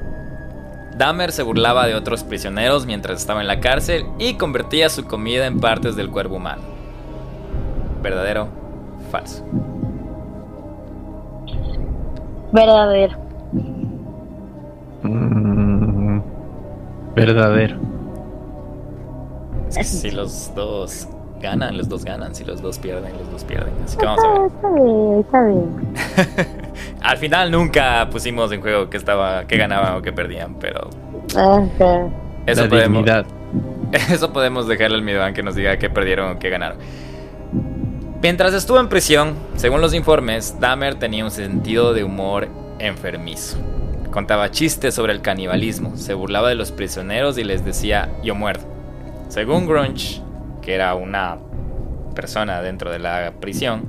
Dahmer se burlaba de otros prisioneros mientras estaba en la cárcel y convertía su comida en partes del cuerpo humano. ¿Verdadero? Falso. Verdadero. Mm, verdadero si los dos ganan, los dos ganan. Si los dos pierden, los dos pierden. Así que vamos a ver. Está bien, está bien. [laughs] Al final nunca pusimos en juego que estaba, que ganaban o que perdían, pero. Eso podemos. [laughs] Eso podemos dejarle al miedo a que nos diga que perdieron o que ganaron. Mientras estuvo en prisión, según los informes, Dahmer tenía un sentido de humor enfermizo. Contaba chistes sobre el canibalismo, se burlaba de los prisioneros y les decía yo muerdo. Según Grunge, que era una persona dentro de la prisión,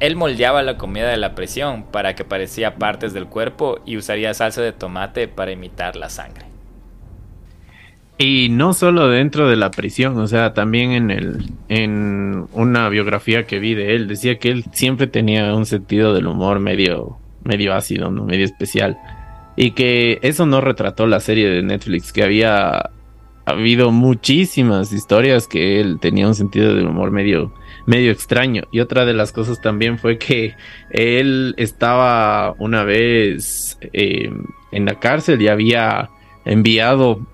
él moldeaba la comida de la prisión para que parecía partes del cuerpo y usaría salsa de tomate para imitar la sangre. Y no solo dentro de la prisión, o sea, también en el en una biografía que vi de él decía que él siempre tenía un sentido del humor medio medio ácido, no medio especial. Y que eso no retrató la serie de Netflix, que había habido muchísimas historias que él tenía un sentido del humor medio medio extraño. Y otra de las cosas también fue que él estaba una vez eh, en la cárcel y había enviado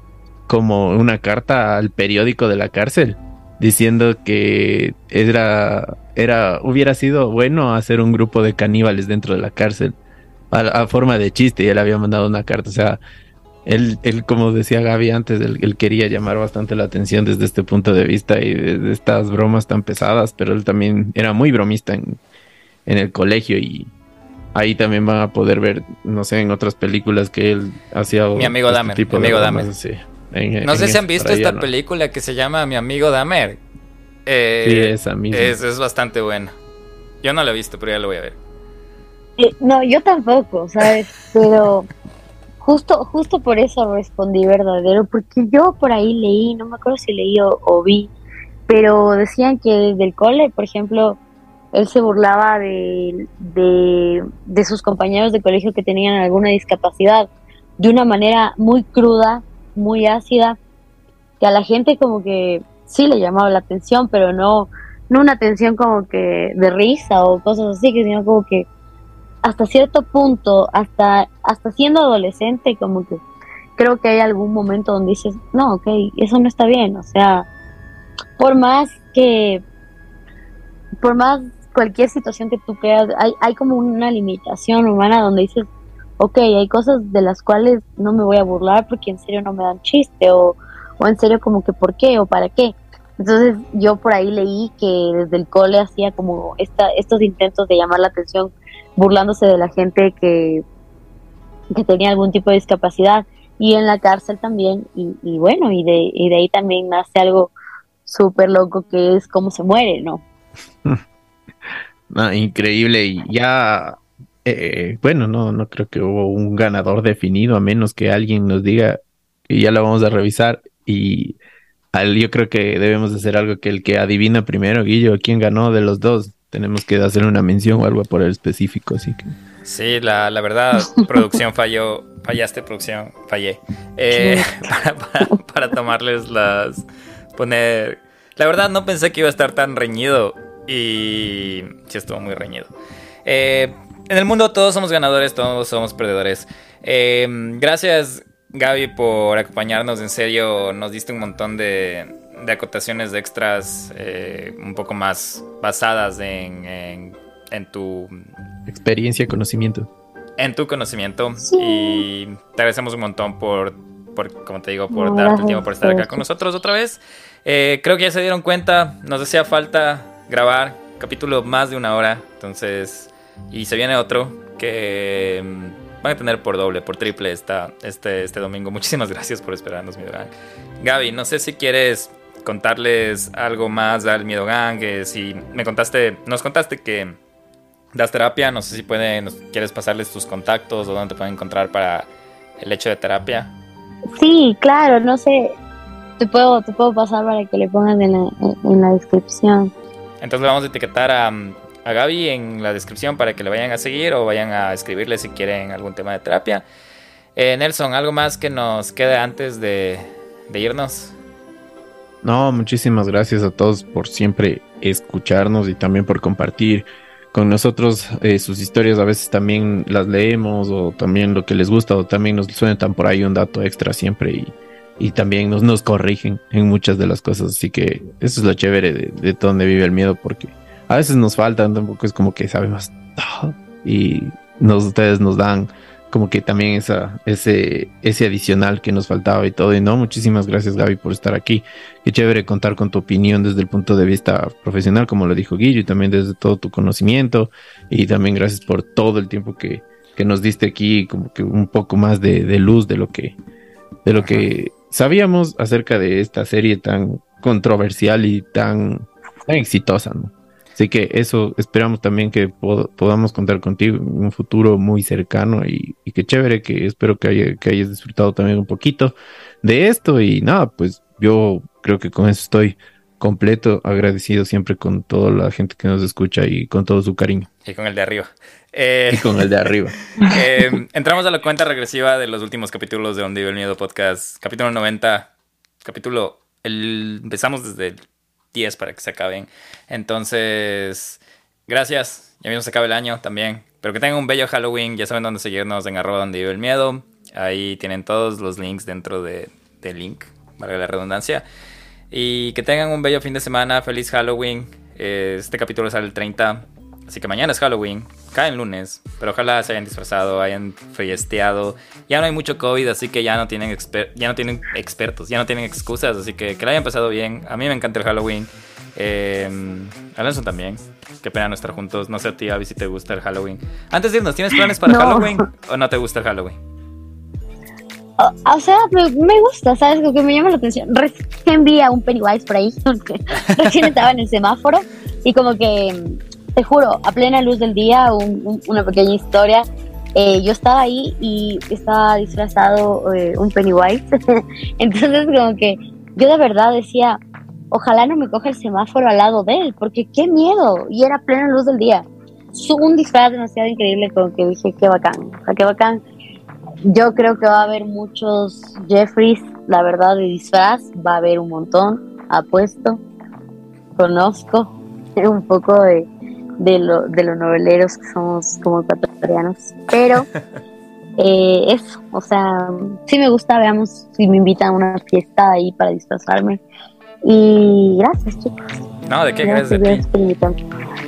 como una carta al periódico de la cárcel diciendo que era, era, hubiera sido bueno hacer un grupo de caníbales dentro de la cárcel a, forma de chiste y él había mandado una carta, o sea, él, él como decía Gaby antes, él, quería llamar bastante la atención desde este punto de vista y de, estas bromas tan pesadas, pero él también era muy bromista en, en el colegio y ahí también van a poder ver, no sé, en otras películas que él hacía. Mi amigo este Dahmer, mi amigo Dahmer no sé si han visto esta película que se llama Mi amigo Damer. Eh, sí, esa misma. Es, bastante buena. Yo no la he visto, pero ya lo voy a ver. Eh, no, yo tampoco, ¿sabes? Pero justo, justo por eso respondí verdadero, porque yo por ahí leí, no me acuerdo si leí o, vi, pero decían que desde el cole, por ejemplo, él se burlaba de, de sus compañeros de colegio que tenían alguna discapacidad de una manera muy cruda muy ácida, que a la gente como que sí le llamaba la atención, pero no, no una atención como que de risa o cosas así, que sino como que hasta cierto punto, hasta, hasta siendo adolescente, como que creo que hay algún momento donde dices, no, ok, eso no está bien, o sea, por más que, por más cualquier situación que tú creas, hay, hay como una limitación humana donde dices, ok, hay cosas de las cuales no me voy a burlar porque en serio no me dan chiste o, o en serio como que por qué o para qué. Entonces yo por ahí leí que desde el cole hacía como esta, estos intentos de llamar la atención burlándose de la gente que, que tenía algún tipo de discapacidad y en la cárcel también y, bueno, y de, y de ahí también nace algo súper loco que es cómo se muere, ¿no? [laughs] no, increíble y ya eh, bueno, no, no creo que hubo un ganador definido, a menos que alguien nos diga y ya lo vamos a revisar. Y al, yo creo que debemos hacer algo que el que adivina primero, Guillo, quién ganó de los dos, tenemos que hacer una mención o algo por el específico, así que. Sí, la, la verdad, [laughs] producción falló, fallaste producción, fallé. Eh, [laughs] para, para, tomarles las, poner... La verdad no pensé que iba a estar tan reñido y sí estuvo muy reñido. Eh, en el mundo todos somos ganadores, todos somos perdedores. Eh, gracias Gaby por acompañarnos, en serio nos diste un montón de, acotaciones de extras eh, un poco más basadas en, tu experiencia, conocimiento. En tu conocimiento y te agradecemos un montón por, como te digo, por darte el tiempo por estar acá con nosotros otra vez. Eh, creo que ya se dieron cuenta, nos hacía falta grabar capítulo más de una hora, entonces y se viene otro que mm, van a tener por doble, por triple esta, este, este domingo. Muchísimas [laughs] gracias por esperarnos, Miedo Gang. Gaby, no sé si quieres contarles algo más al Miedo Gang. si me contaste, nos contaste que das terapia, no sé si pueden, quieres pasarles tus contactos o dónde te pueden encontrar para el hecho de terapia. Sí, claro, no sé, te puedo, te puedo pasar para que le pongan en la, en la descripción. Entonces vamos a etiquetar a a Gaby en la descripción para que le vayan a seguir o vayan a escribirle si quieren algún tema de terapia. Eh, Nelson, ¿algo más que nos quede antes de, irnos? No, muchísimas gracias a todos por siempre escucharnos y también por compartir con nosotros eh, sus historias. A veces también las leemos o también lo que les gusta o también nos suenan por ahí un dato extra siempre y, y también nos, nos corrigen en muchas de las cosas. Así que eso es lo chévere de, de donde vive el miedo porque a veces nos faltan, tampoco es como que sabemos todo y nos, ustedes nos dan como que también esa, ese, ese adicional que nos faltaba y todo. Y no, muchísimas gracias Gaby por estar aquí. Qué chévere contar con tu opinión desde el punto de vista profesional, como lo dijo Guillo, y también desde todo tu conocimiento. Y también gracias por todo el tiempo que, que nos diste aquí, como que un poco más de, de luz de lo que, de lo que sabíamos acerca de esta serie tan controversial y tan, tan exitosa, ¿no? Así que eso esperamos también que podamos contar contigo en un futuro muy cercano y, y que chévere, que espero que, que hayas disfrutado también un poquito de esto y nada, pues yo creo que con eso estoy completo, agradecido siempre con toda la gente que nos escucha y con todo su cariño. Y con el de arriba. Eh, y con el de arriba. [laughs] Eh, entramos a la cuenta regresiva de los últimos capítulos de Donde Vive el Miedo Podcast. Capítulo 90. Capítulo. El, empezamos desde el 10 para que se acaben. Entonces, gracias. Ya mismo se acaba el año también. Pero que tengan un bello Halloween. Ya saben dónde seguirnos en arroba donde vive el miedo. Ahí tienen todos los links dentro de, del link, valga la redundancia. Y que tengan un bello fin de semana, feliz Halloween. Eh, este capítulo sale el 30, así que mañana es Halloween, cae el lunes, pero ojalá se hayan disfrazado, hayan fiesteado. Ya no hay mucho COVID, así que ya no tienen, ya no tienen expertos, ya no tienen excusas, así que que la hayan pasado bien. A mí me encanta el Halloween. Eh, Alonso también. Qué pena no estar juntos. No sé a ti, Avi, si te gusta el Halloween. Antes de irnos, ¿tienes planes para Halloween o no te gusta el Halloween? O, sea, me, gusta, ¿sabes? Lo que me llama la atención. Recién vi a un Pennywise por ahí, [laughs] recién estaba en el semáforo y como que, te juro, a plena luz del día, una pequeña historia. Eh, yo estaba ahí y estaba disfrazado eh, un Pennywise. [laughs] Entonces como que yo de verdad decía, ojalá no me coja el semáforo al lado de él, porque qué miedo. Y era plena luz del día. Un disfraz demasiado increíble, como que dije, qué bacán, o sea, qué bacán yo creo que va a haber muchos Jeffries, la verdad, de disfraz. Va a haber un montón, apuesto. Conozco [laughs] un poco de, de, lo, de los noveleros que somos como ecuatorianos. Pero [laughs] eh, eso, o sea, sí me gusta, veamos si me invitan a una fiesta ahí para disfrazarme. Y gracias, chicos. No, ¿de qué gracias,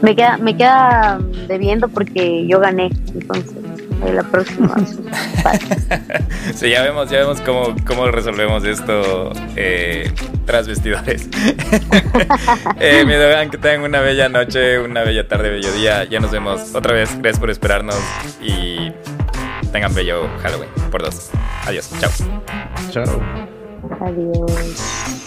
Me queda, me queda debiendo porque yo gané, entonces la próxima. [laughs] sí, ya vemos, ya vemos cómo, cómo resolvemos esto eh, tras vestidores. [laughs] eh, mi que tengan una bella noche, una bella tarde, bello día. Ya nos vemos otra vez. Gracias por esperarnos y tengan bello Halloween por dos. Adiós. Chao. Chao. Adiós.